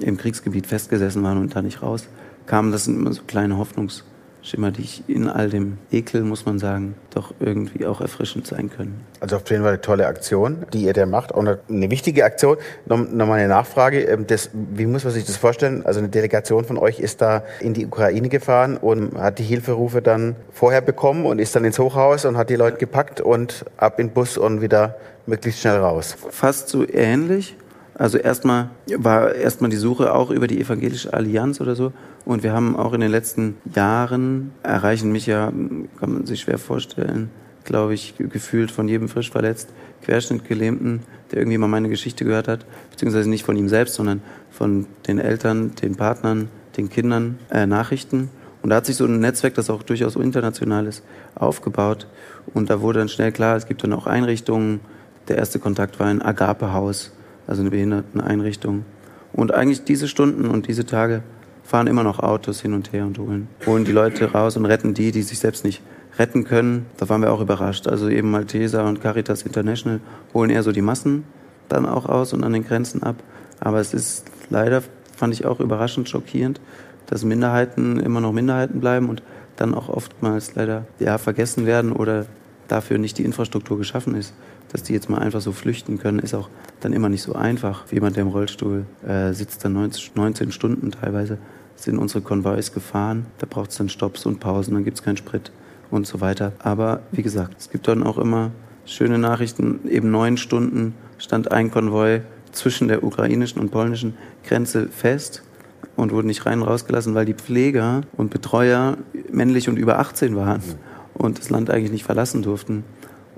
im Kriegsgebiet festgesessen waren und da nicht raus kamen. Das sind immer so kleine Hoffnungs Schimmer, die ich in all dem Ekel, muss man sagen, doch irgendwie auch erfrischend sein können. Also auf jeden Fall eine tolle Aktion, die ihr da macht. Auch eine, eine wichtige Aktion. Nochmal eine Nachfrage. Ähm, das, wie muss man sich das vorstellen? Also eine Delegation von euch ist da in die Ukraine gefahren und hat die Hilferufe dann vorher bekommen und ist dann ins Hochhaus und hat die Leute gepackt und ab in den Bus und wieder möglichst schnell raus. Fast so ähnlich. Also erstmal war erstmal die Suche auch über die Evangelische Allianz oder so. Und wir haben auch in den letzten Jahren erreichen mich ja, kann man sich schwer vorstellen, glaube ich, gefühlt von jedem frisch verletzt, Querschnittgelähmten, der irgendwie mal meine Geschichte gehört hat, beziehungsweise nicht von ihm selbst, sondern von den Eltern, den Partnern, den Kindern, äh, Nachrichten. Und da hat sich so ein Netzwerk, das auch durchaus international ist, aufgebaut. Und da wurde dann schnell klar, es gibt dann auch Einrichtungen. Der erste Kontakt war ein Agape-Haus also eine Behinderteneinrichtung. Und eigentlich diese Stunden und diese Tage fahren immer noch Autos hin und her und holen, holen die Leute raus und retten die, die sich selbst nicht retten können. Da waren wir auch überrascht. Also eben Malteser und Caritas International holen eher so die Massen dann auch aus und an den Grenzen ab. Aber es ist leider, fand ich auch überraschend schockierend, dass Minderheiten immer noch Minderheiten bleiben und dann auch oftmals leider ja, vergessen werden oder dafür nicht die Infrastruktur geschaffen ist. Dass die jetzt mal einfach so flüchten können, ist auch dann immer nicht so einfach. Jemand, der im Rollstuhl äh, sitzt, dann 19, 19 Stunden teilweise sind unsere Konvois gefahren. Da braucht es dann Stops und Pausen, dann gibt es keinen Sprit und so weiter. Aber wie gesagt, es gibt dann auch immer schöne Nachrichten. Eben neun Stunden stand ein Konvoi zwischen der ukrainischen und polnischen Grenze fest und wurde nicht rein rausgelassen, weil die Pfleger und Betreuer männlich und über 18 waren und das Land eigentlich nicht verlassen durften.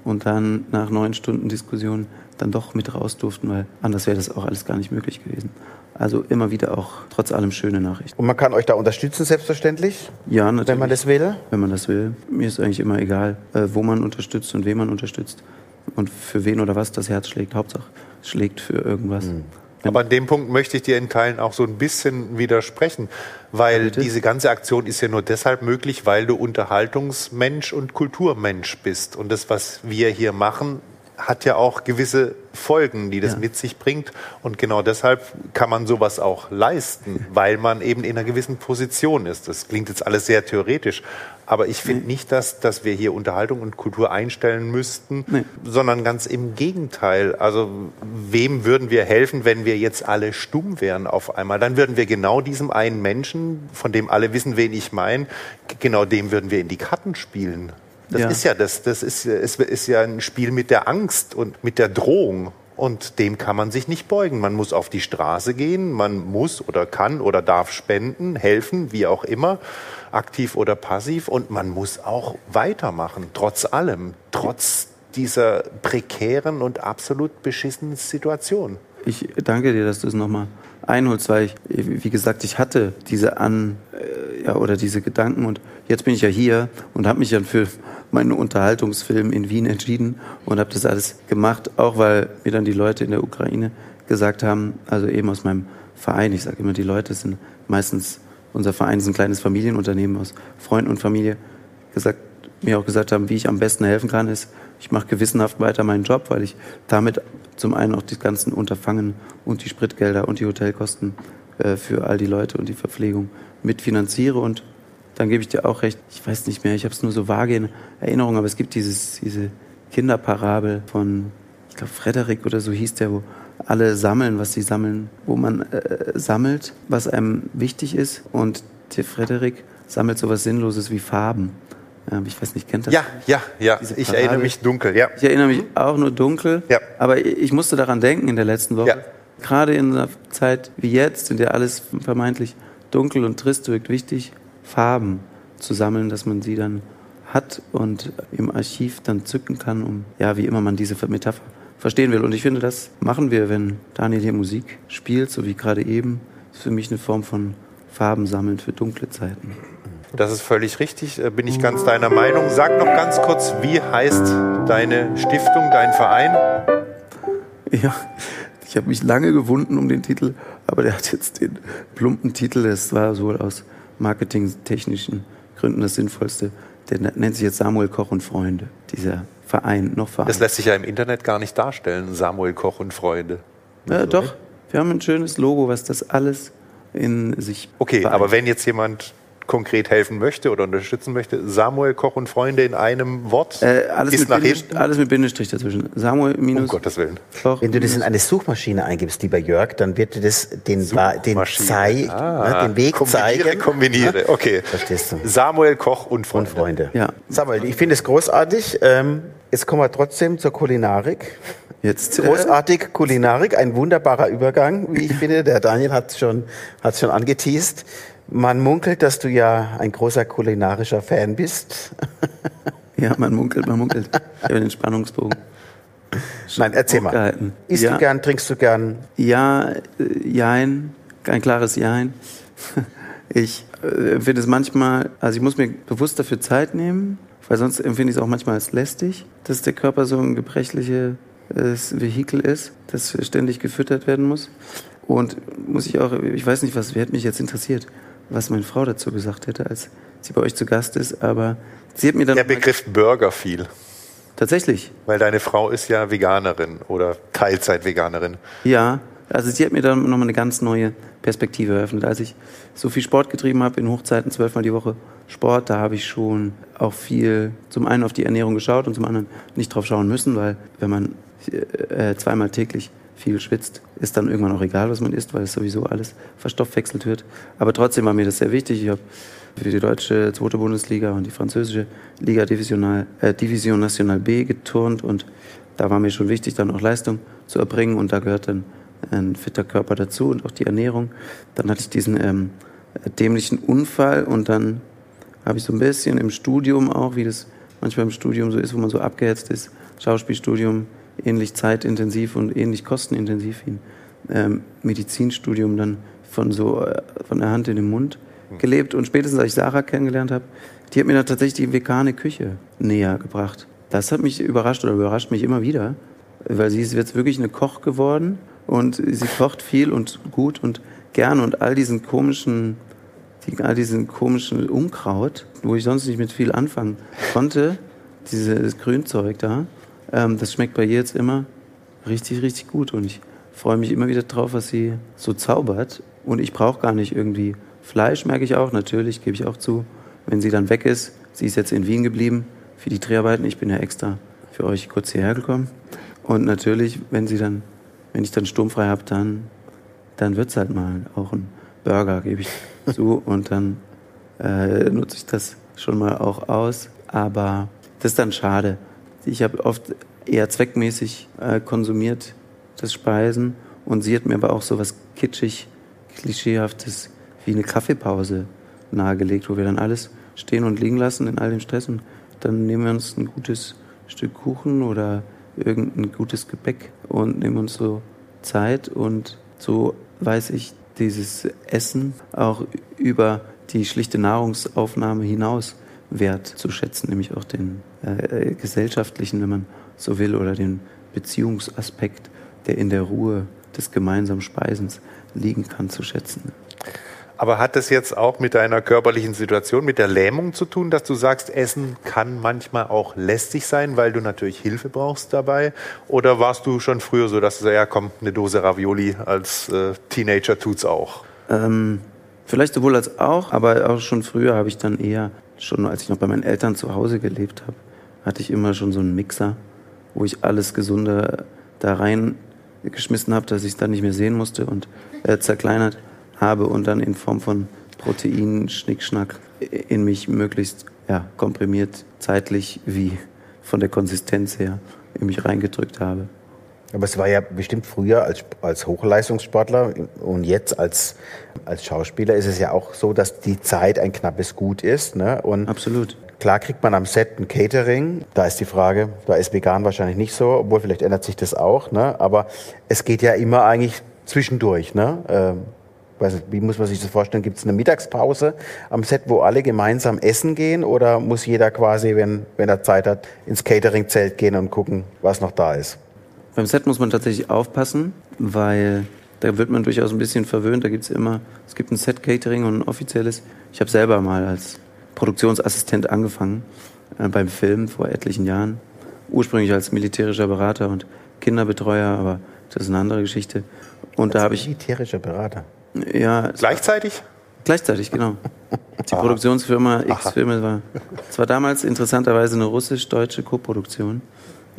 Und dann nach neun Stunden Diskussion dann doch mit raus durften, weil anders wäre das auch alles gar nicht möglich gewesen. Also immer wieder auch trotz allem schöne Nachrichten. Und man kann euch da unterstützen, selbstverständlich? Ja, natürlich. Wenn man das will? Wenn man das will. Mir ist eigentlich immer egal, äh, wo man unterstützt und wen man unterstützt und für wen oder was das Herz schlägt. Hauptsache, es schlägt für irgendwas. Mhm. Aber an dem Punkt möchte ich dir in Teilen auch so ein bisschen widersprechen, weil Bitte? diese ganze Aktion ist ja nur deshalb möglich, weil du Unterhaltungsmensch und Kulturmensch bist. Und das, was wir hier machen, hat ja auch gewisse Folgen, die das ja. mit sich bringt. Und genau deshalb kann man sowas auch leisten, weil man eben in einer gewissen Position ist. Das klingt jetzt alles sehr theoretisch. Aber ich finde nee. nicht, dass, dass wir hier Unterhaltung und Kultur einstellen müssten, nee. sondern ganz im Gegenteil. Also wem würden wir helfen, wenn wir jetzt alle stumm wären auf einmal? Dann würden wir genau diesem einen Menschen, von dem alle wissen, wen ich meine, genau dem würden wir in die Karten spielen. Das ja. ist ja das, das ist, ist, ist ja ein Spiel mit der Angst und mit der Drohung. Und dem kann man sich nicht beugen. Man muss auf die Straße gehen, man muss oder kann oder darf spenden, helfen, wie auch immer, aktiv oder passiv. Und man muss auch weitermachen, trotz allem, trotz dieser prekären und absolut beschissenen Situation. Ich danke dir, dass du es nochmal einholst, weil ich, wie gesagt, ich hatte diese An, äh, ja, oder diese Gedanken und jetzt bin ich ja hier und habe mich dann für meinen Unterhaltungsfilm in Wien entschieden und habe das alles gemacht, auch weil mir dann die Leute in der Ukraine gesagt haben, also eben aus meinem Verein, ich sage immer, die Leute sind meistens, unser Verein ist ein kleines Familienunternehmen aus Freunden und Familie, gesagt, mir auch gesagt haben, wie ich am besten helfen kann, ist, ich mache gewissenhaft weiter meinen Job, weil ich damit zum einen auch die ganzen Unterfangen und die Spritgelder und die Hotelkosten äh, für all die Leute und die Verpflegung mitfinanziere und dann gebe ich dir auch recht, ich weiß nicht mehr, ich habe es nur so vage in Erinnerung, aber es gibt dieses, diese Kinderparabel von, ich glaube, Frederik oder so hieß der, wo alle sammeln, was sie sammeln, wo man äh, sammelt, was einem wichtig ist. Und der Frederik sammelt sowas Sinnloses wie Farben. Ähm, ich weiß nicht, kennt das? Ja, ja, ja. Ich erinnere mich dunkel, ja. Ich erinnere mich mhm. auch nur dunkel. Ja. Aber ich musste daran denken in der letzten Woche. Ja. Gerade in einer Zeit wie jetzt, in der alles vermeintlich dunkel und trist wirkt, wichtig, Farben zu sammeln, dass man sie dann hat und im Archiv dann zücken kann, um, ja, wie immer man diese Metapher verstehen will. Und ich finde, das machen wir, wenn Daniel hier Musik spielt, so wie gerade eben. Das ist für mich eine Form von Farben sammeln für dunkle Zeiten. Das ist völlig richtig, äh, bin ich ganz deiner Meinung. Sag noch ganz kurz, wie heißt deine Stiftung, dein Verein? Ja, ich habe mich lange gewunden um den Titel, aber der hat jetzt den plumpen Titel. Es war so aus marketingtechnischen Gründen das Sinnvollste. Der nennt sich jetzt Samuel Koch und Freunde, dieser Verein, noch Verein. Das lässt sich ja im Internet gar nicht darstellen, Samuel Koch und Freunde. Ja, so, doch, wir haben ein schönes Logo, was das alles in sich. Okay, vereint. aber wenn jetzt jemand konkret helfen möchte oder unterstützen möchte. Samuel Koch und Freunde in einem Wort. Äh, alles, ist mit nach hinten. alles mit Bindestrich dazwischen. Samuel minus. Um Gottes Willen. Koch Wenn du das in eine Suchmaschine eingibst, die bei Jörg, dann wird dir das den, den, Zei, ah, ne, den Weg kombiniere, zeigen. Kombiniere, okay. Verstehst du? Samuel Koch und Freunde. Und Freunde. Ja. Samuel, ich finde es großartig. Ähm, jetzt kommen wir trotzdem zur Kulinarik. Jetzt, äh, Großartig Kulinarik, ein wunderbarer Übergang, wie ich finde. Der Daniel hat es schon, hat's schon angeteased. Man munkelt, dass du ja ein großer kulinarischer Fan bist. ja, man munkelt, man munkelt. Ich habe den Spannungsbogen. Nein, erzähl mal. Isst ja. du gern, trinkst du gern? Ja, äh, jein, ein klares Jein. Ich äh, empfinde es manchmal, also ich muss mir bewusst dafür Zeit nehmen, weil sonst empfinde ich es auch manchmal als lästig, dass der Körper so ein gebrechliches Vehikel ist, das ständig gefüttert werden muss. Und muss ich auch, ich weiß nicht, was wer hat mich jetzt interessiert was meine Frau dazu gesagt hätte, als sie bei euch zu Gast ist, aber sie hat mir dann. Der Begriff Burger fiel. Tatsächlich. Weil deine Frau ist ja Veganerin oder Teilzeit-Veganerin. Ja, also sie hat mir dann nochmal eine ganz neue Perspektive eröffnet. Als ich so viel Sport getrieben habe, in Hochzeiten zwölfmal die Woche Sport, da habe ich schon auch viel zum einen auf die Ernährung geschaut und zum anderen nicht drauf schauen müssen, weil wenn man äh, zweimal täglich viel schwitzt, ist dann irgendwann auch egal, was man isst, weil es sowieso alles verstoffwechselt wird. Aber trotzdem war mir das sehr wichtig. Ich habe für die deutsche zweite Bundesliga und die französische Liga Divisional, äh, Division National B geturnt und da war mir schon wichtig, dann auch Leistung zu erbringen und da gehört dann ein fitter Körper dazu und auch die Ernährung. Dann hatte ich diesen ähm, dämlichen Unfall und dann habe ich so ein bisschen im Studium auch, wie das manchmal im Studium so ist, wo man so abgehetzt ist, Schauspielstudium, ähnlich zeitintensiv und ähnlich kostenintensiv wie ein ähm, Medizinstudium dann von so äh, von der Hand in den Mund gelebt. Und spätestens als ich Sarah kennengelernt habe, die hat mir dann tatsächlich die vegane Küche näher gebracht. Das hat mich überrascht oder überrascht mich immer wieder, weil sie ist jetzt wirklich eine Koch geworden und sie kocht viel und gut und gern und all diesen komischen, all diesen komischen Unkraut, wo ich sonst nicht mit viel anfangen konnte, dieses Grünzeug da, ähm, das schmeckt bei ihr jetzt immer richtig, richtig gut und ich freue mich immer wieder drauf, was sie so zaubert und ich brauche gar nicht irgendwie Fleisch, merke ich auch, natürlich, gebe ich auch zu. Wenn sie dann weg ist, sie ist jetzt in Wien geblieben für die Dreharbeiten, ich bin ja extra für euch kurz hierher gekommen und natürlich, wenn sie dann wenn ich dann sturmfrei habe, dann, dann wird es halt mal auch ein Burger, gebe ich zu. Und dann äh, nutze ich das schon mal auch aus. Aber das ist dann schade. Ich habe oft eher zweckmäßig äh, konsumiert, das Speisen. Und sie hat mir aber auch so was kitschig, klischeehaftes wie eine Kaffeepause nahegelegt, wo wir dann alles stehen und liegen lassen in all dem Stress. Und dann nehmen wir uns ein gutes Stück Kuchen oder irgendein gutes Gebäck und nehmen uns so Zeit und so weiß ich dieses Essen auch über die schlichte Nahrungsaufnahme hinaus wert zu schätzen, nämlich auch den äh, gesellschaftlichen, wenn man so will, oder den Beziehungsaspekt, der in der Ruhe des gemeinsamen Speisens liegen kann, zu schätzen. Aber hat das jetzt auch mit deiner körperlichen Situation, mit der Lähmung zu tun, dass du sagst, Essen kann manchmal auch lästig sein, weil du natürlich Hilfe brauchst dabei? Oder warst du schon früher so, dass du sagst, ja komm, eine Dose Ravioli als äh, Teenager tut's auch? Ähm, vielleicht sowohl als auch, aber auch schon früher habe ich dann eher, schon als ich noch bei meinen Eltern zu Hause gelebt habe, hatte ich immer schon so einen Mixer, wo ich alles Gesunde da rein geschmissen habe, dass ich es dann nicht mehr sehen musste und äh, zerkleinert habe und dann in Form von Proteinen, Schnickschnack in mich möglichst ja, komprimiert, zeitlich wie von der Konsistenz her in mich reingedrückt habe. Aber es war ja bestimmt früher als, als Hochleistungssportler und jetzt als, als Schauspieler ist es ja auch so, dass die Zeit ein knappes Gut ist. Ne? Und Absolut. Klar kriegt man am Set ein Catering. Da ist die Frage, da ist vegan wahrscheinlich nicht so, obwohl vielleicht ändert sich das auch. Ne? Aber es geht ja immer eigentlich zwischendurch. Ne? Ähm, weiß nicht, wie muss man sich das vorstellen? Gibt es eine Mittagspause am Set, wo alle gemeinsam essen gehen oder muss jeder quasi, wenn, wenn er Zeit hat, ins Catering-Zelt gehen und gucken, was noch da ist? Beim Set muss man tatsächlich aufpassen, weil da wird man durchaus ein bisschen verwöhnt. Da gibt es immer, es gibt ein Set-Catering und ein offizielles. Ich habe selber mal als Produktionsassistent angefangen äh, beim Film vor etlichen Jahren. Ursprünglich als militärischer Berater und Kinderbetreuer, aber das ist eine andere Geschichte. Und als da habe ich militärischer Berater. Ja. Gleichzeitig? Gleichzeitig, genau. Die Aha. Produktionsfirma X-Filme war, es war damals interessanterweise eine russisch-deutsche Koproduktion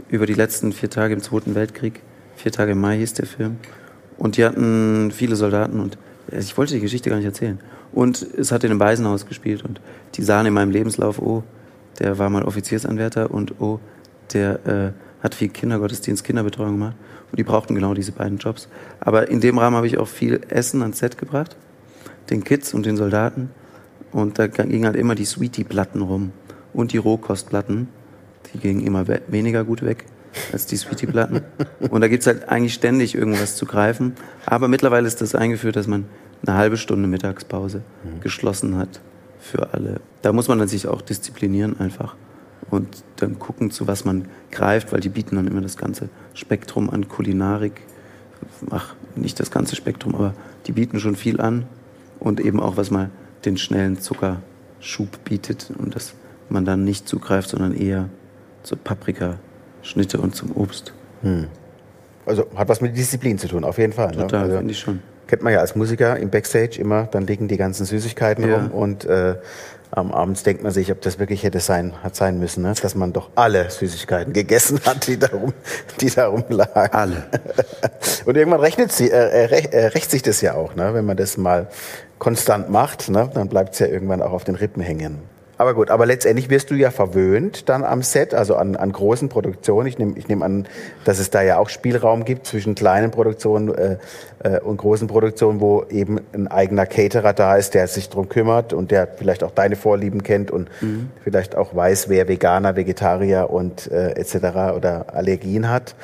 über die letzten vier Tage im Zweiten Weltkrieg. Vier Tage im Mai hieß der Film. Und die hatten viele Soldaten und ich wollte die Geschichte gar nicht erzählen. Und es hat in einem Waisenhaus gespielt und die sahen in meinem Lebenslauf, oh, der war mal Offiziersanwärter und oh, der äh, hat viel Kindergottesdienst, Kinderbetreuung gemacht. Und die brauchten genau diese beiden Jobs. Aber in dem Rahmen habe ich auch viel Essen ans Set gebracht, den Kids und den Soldaten. Und da gingen halt immer die Sweetie-Platten rum und die Rohkostplatten. Die gingen immer weniger gut weg als die Sweetie-Platten. Und da gibt's halt eigentlich ständig irgendwas zu greifen. Aber mittlerweile ist das eingeführt, dass man eine halbe Stunde Mittagspause mhm. geschlossen hat für alle. Da muss man dann sich auch disziplinieren einfach und dann gucken, zu was man greift, weil die bieten dann immer das ganze Spektrum an Kulinarik. Ach, nicht das ganze Spektrum, aber die bieten schon viel an und eben auch, was mal den schnellen Zuckerschub bietet und dass man dann nicht zugreift, sondern eher zur Paprikaschnitte und zum Obst. Also hat was mit Disziplin zu tun, auf jeden Fall. Ne? Total, Also, finde ich schon. Kennt man ja als Musiker im Backstage immer, dann liegen die ganzen Süßigkeiten Ja. rum und äh, am Abends denkt man sich, ob das wirklich hätte sein, hat sein müssen, ne? dass man doch alle Süßigkeiten gegessen hat, die darum, die darum lagen. Alle. Und irgendwann rechnet sie, äh, äh, rech, äh, rächt sich das ja auch, ne? wenn man das mal konstant macht, ne? dann bleibt es ja irgendwann auch auf den Rippen hängen. Aber gut, aber letztendlich wirst du ja verwöhnt dann am Set, also an, an großen Produktionen. Ich nehme ich nehm an, dass es da ja auch Spielraum gibt zwischen kleinen Produktionen äh, äh, und großen Produktionen, wo eben ein eigener Caterer da ist, der sich drum kümmert und der vielleicht auch deine Vorlieben kennt und vielleicht auch weiß, wer Veganer, Vegetarier und äh, etc. oder Allergien hat.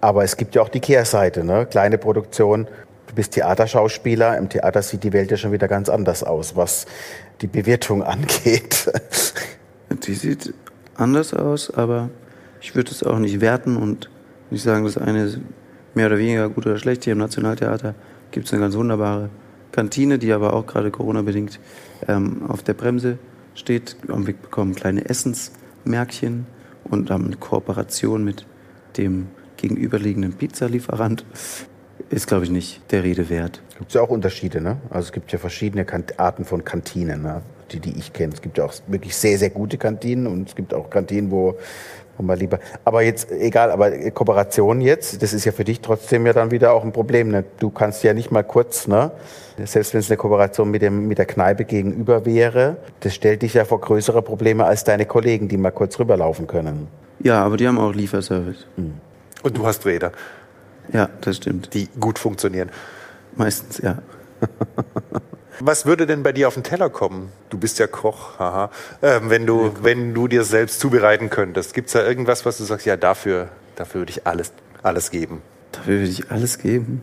Aber es gibt ja auch die Kehrseite, ne? kleine Produktion. Du bist Theaterschauspieler. Im Theater sieht die Welt ja schon wieder ganz anders aus, was die Bewirtung angeht. Die sieht anders aus, aber ich würde es auch nicht werten und nicht sagen, das eine ist mehr oder weniger gut oder schlecht. Hier im Nationaltheater gibt es eine ganz wunderbare Kantine, die aber auch gerade Corona-bedingt ähm, auf der Bremse steht. Wir bekommen kleine Essensmärkchen und haben eine Kooperation mit dem gegenüberliegenden Pizzalieferant. Ist, glaube ich, nicht der Rede wert. gibt ja auch Unterschiede, ne? Also es gibt ja verschiedene Kant Arten von Kantinen, ne? die, die ich kenne. Es gibt ja auch wirklich sehr, sehr gute Kantinen und es gibt auch Kantinen, wo, wo man lieber. Aber jetzt, egal, aber Kooperation jetzt, das ist ja für dich trotzdem ja dann wieder auch ein Problem. Ne? Du kannst ja nicht mal kurz, ne? Selbst wenn es eine Kooperation mit, dem, mit der Kneipe gegenüber wäre, das stellt dich ja vor größere Probleme als deine Kollegen, die mal kurz rüberlaufen können. Ja, aber die haben auch Lieferservice. Und du hast Räder, Ja, das stimmt. die gut funktionieren. Meistens, ja. Was würde denn bei dir auf den Teller kommen? Du bist ja Koch, haha. Ähm, wenn, du, wenn du dir selbst zubereiten könntest, gibt es da irgendwas, was du sagst, ja, dafür, dafür würde ich alles, alles geben? Dafür würde ich alles geben.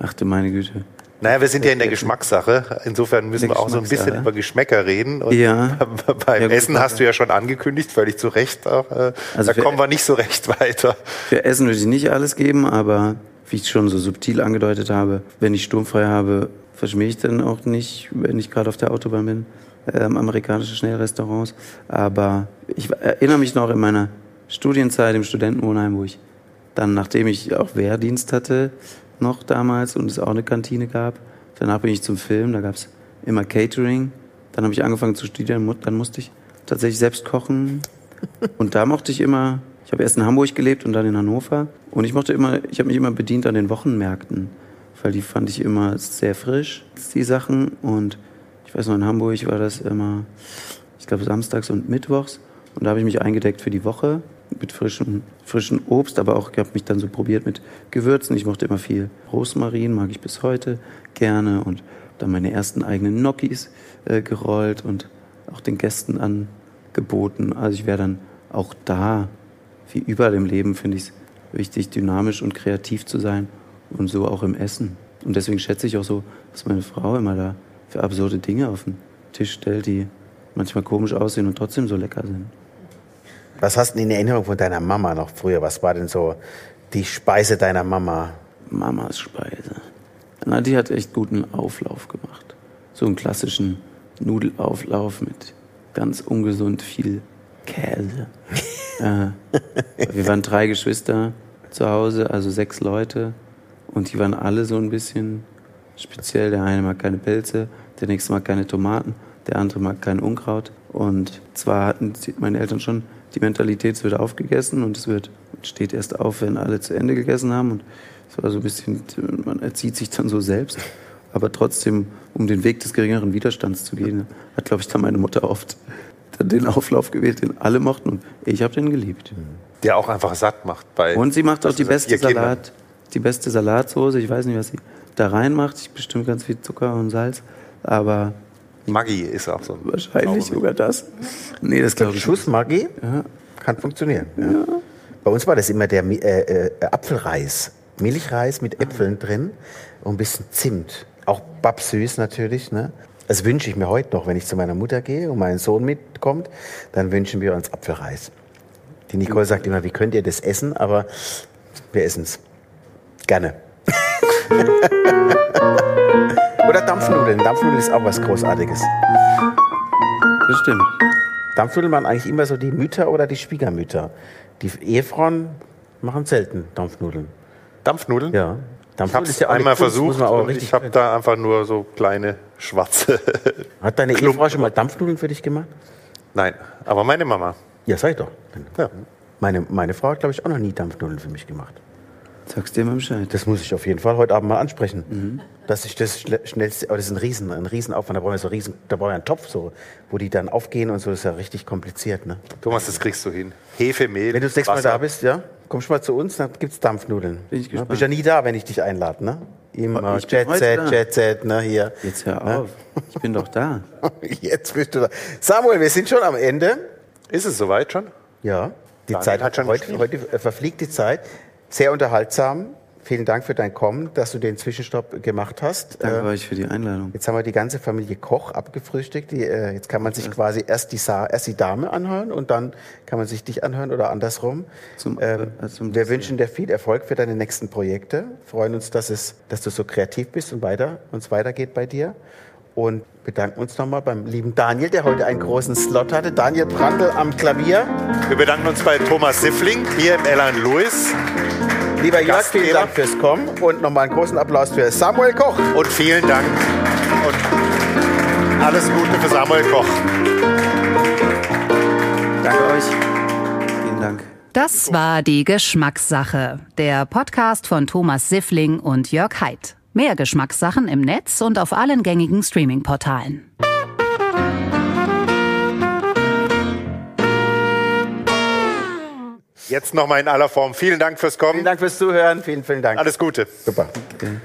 Ach du meine Güte. Naja, wir sind ja in der Geschmackssache. Insofern müssen wir auch so ein bisschen über Geschmäcker reden. Und Ja. beim Ja, Essen hast du ja schon angekündigt, völlig zu Recht. Auch, äh, Also da kommen wir nicht so recht weiter. Für Essen würde ich nicht alles geben, aber wie ich schon so subtil angedeutet habe, wenn ich sturmfrei habe, verschmähe ich dann auch nicht, wenn ich gerade auf der Autobahn bin, ähm, amerikanische Schnellrestaurants. Aber ich erinnere mich noch in meiner Studienzeit im Studentenwohnheim, wo ich dann, nachdem ich auch Wehrdienst hatte, noch damals und es auch eine Kantine gab, danach bin ich zum Film, da gab es immer Catering. Dann habe ich angefangen zu studieren, dann musste ich tatsächlich selbst kochen. Und da mochte ich immer, ich habe erst in Hamburg gelebt und dann in Hannover. Und ich mochte immer, ich habe mich immer bedient an den Wochenmärkten, weil die fand ich immer sehr frisch, die Sachen. Und ich weiß noch, in Hamburg war das immer, ich glaube, samstags und mittwochs. Und da habe ich mich eingedeckt für die Woche mit frischem, frischem Obst, aber auch, ich habe mich dann so probiert mit Gewürzen. Ich mochte immer viel Rosmarin, mag ich bis heute gerne. Und dann meine ersten eigenen Gnocchis äh, gerollt und auch den Gästen angeboten. Also ich wäre dann auch da, wie überall im Leben, finde ich es wichtig, dynamisch und kreativ zu sein und so auch im Essen. Und deswegen schätze ich auch so, dass meine Frau immer da für absurde Dinge auf den Tisch stellt, die manchmal komisch aussehen und trotzdem so lecker sind. Was hast du denn in Erinnerung von deiner Mama noch früher? Was war denn so die Speise deiner Mama? Mamas Speise. Na, die hat echt guten Auflauf gemacht. So einen klassischen Nudelauflauf mit ganz ungesund viel Käse. äh, wir waren drei Geschwister zu Hause, also sechs Leute. Und die waren alle so ein bisschen speziell. Der eine mag keine Pilze, der nächste mag keine Tomaten, der andere mag kein Unkraut. Und zwar hatten meine Eltern schon die Mentalität, es wird aufgegessen und es wird steht erst auf, wenn alle zu Ende gegessen haben. Und es war so ein bisschen, man erzieht sich dann so selbst. Aber trotzdem, um den Weg des geringeren Widerstands zu gehen, hat, glaube ich, dann meine Mutter oft den Auflauf gewählt, den alle mochten. Und ich habe den geliebt. Der auch einfach satt macht. Bei, Und sie macht auch die sagst, beste. Salat, die beste Salatsoße. Ich weiß nicht, was sie da reinmacht. Ich bestimmt ganz viel Zucker und Salz. Aber Maggi ist auch so ein wahrscheinlich sogar das. Nee, das glaube ich. Schuss Maggi Ja. kann funktionieren. Ja. Bei uns war das immer der äh, äh, Apfelreis. Milchreis mit Äpfeln drin und ein bisschen Zimt. Auch babsüß natürlich. Ne? Das wünsche ich mir heute noch, wenn ich zu meiner Mutter gehe und mein Sohn mitkommt, dann wünschen wir uns Apfelreis. Die Nicole sagt immer, wie könnt ihr das essen? Aber wir essen es. Gerne. Oder Dampfnudeln. Dampfnudeln ist auch was Großartiges. Das stimmt. Dampfnudeln waren eigentlich immer so die Mütter oder die Schwiegermütter. Die Ehefrauen machen selten Dampfnudeln. Dampfnudeln? Ja. Ich Dampfnudeln habe ist es ja einmal Kunst, versucht auch richtig ich habe da einfach nur so kleine schwarze. Hat deine Ehefrau schon mal Dampfnudeln für dich gemacht? Nein, aber meine Mama. Ja, sag ich doch. Ja. Meine, meine Frau hat, glaube ich, auch noch nie Dampfnudeln für mich gemacht. Sagst dir mal Bescheid. Das muss ich auf jeden Fall heute Abend mal ansprechen. Mhm. Dass ich das schnellste, aber das ist ein Riesen, ein Riesenaufwand. Da brauchen wir so riesen, da brauchen wir einen Topf, so, wo die dann aufgehen und so. Das ist ja richtig kompliziert, ne? Thomas, das kriegst du hin. Hefe, Mehl, Wenn du das nächste Mal da bist, ja, kommst du mal zu uns, dann gibt's Dampfnudeln. Bin ich Ja, gespannt. bist ja nie da, wenn ich dich einlade, ne? Immer Ich bin Jet heute Set, da. Jet Set, ne, hier. Jetzt hör auf. Ich bin doch da. Jetzt bist du da. Samuel, wir sind schon am Ende. Ist es soweit schon? Ja, die Daniel Zeit hat schon heute, heute äh, verfliegt die Zeit. Sehr unterhaltsam. Vielen Dank für dein Kommen, dass du den Zwischenstopp gemacht hast. Danke Äh, euch für die Einladung. Jetzt haben wir die ganze Familie Koch abgefrühstückt. Die, äh, jetzt kann man sich quasi erst die, Sa erst die Dame anhören und dann kann man sich dich anhören oder andersrum. Zum- ähm, äh, zum wir wünschen dir viel Erfolg für deine nächsten Projekte. Freuen uns, dass, es, dass du so kreativ bist und weiter uns weitergeht bei dir. Und bedanken uns nochmal beim lieben Daniel, der heute einen großen Slot hatte. Daniel Brandl am Klavier. Wir bedanken uns bei Thomas Siffling hier im Ella Louis Lieber Jörg, vielen. Dank fürs Kommen und nochmal einen großen Applaus für Samuel Koch. und vielen Dank und alles Gute für Samuel Koch. Danke euch. Vielen Dank. Das war die Geschmackssache, der Podcast von Thomas Siffling und Jörg Haidt. Mehr Geschmackssachen im Netz und auf allen gängigen Streaming-Portalen. Jetzt nochmal in aller Form. Vielen Dank fürs Kommen. Vielen Dank fürs Zuhören. Vielen, vielen Dank. Alles Gute. Super. Okay.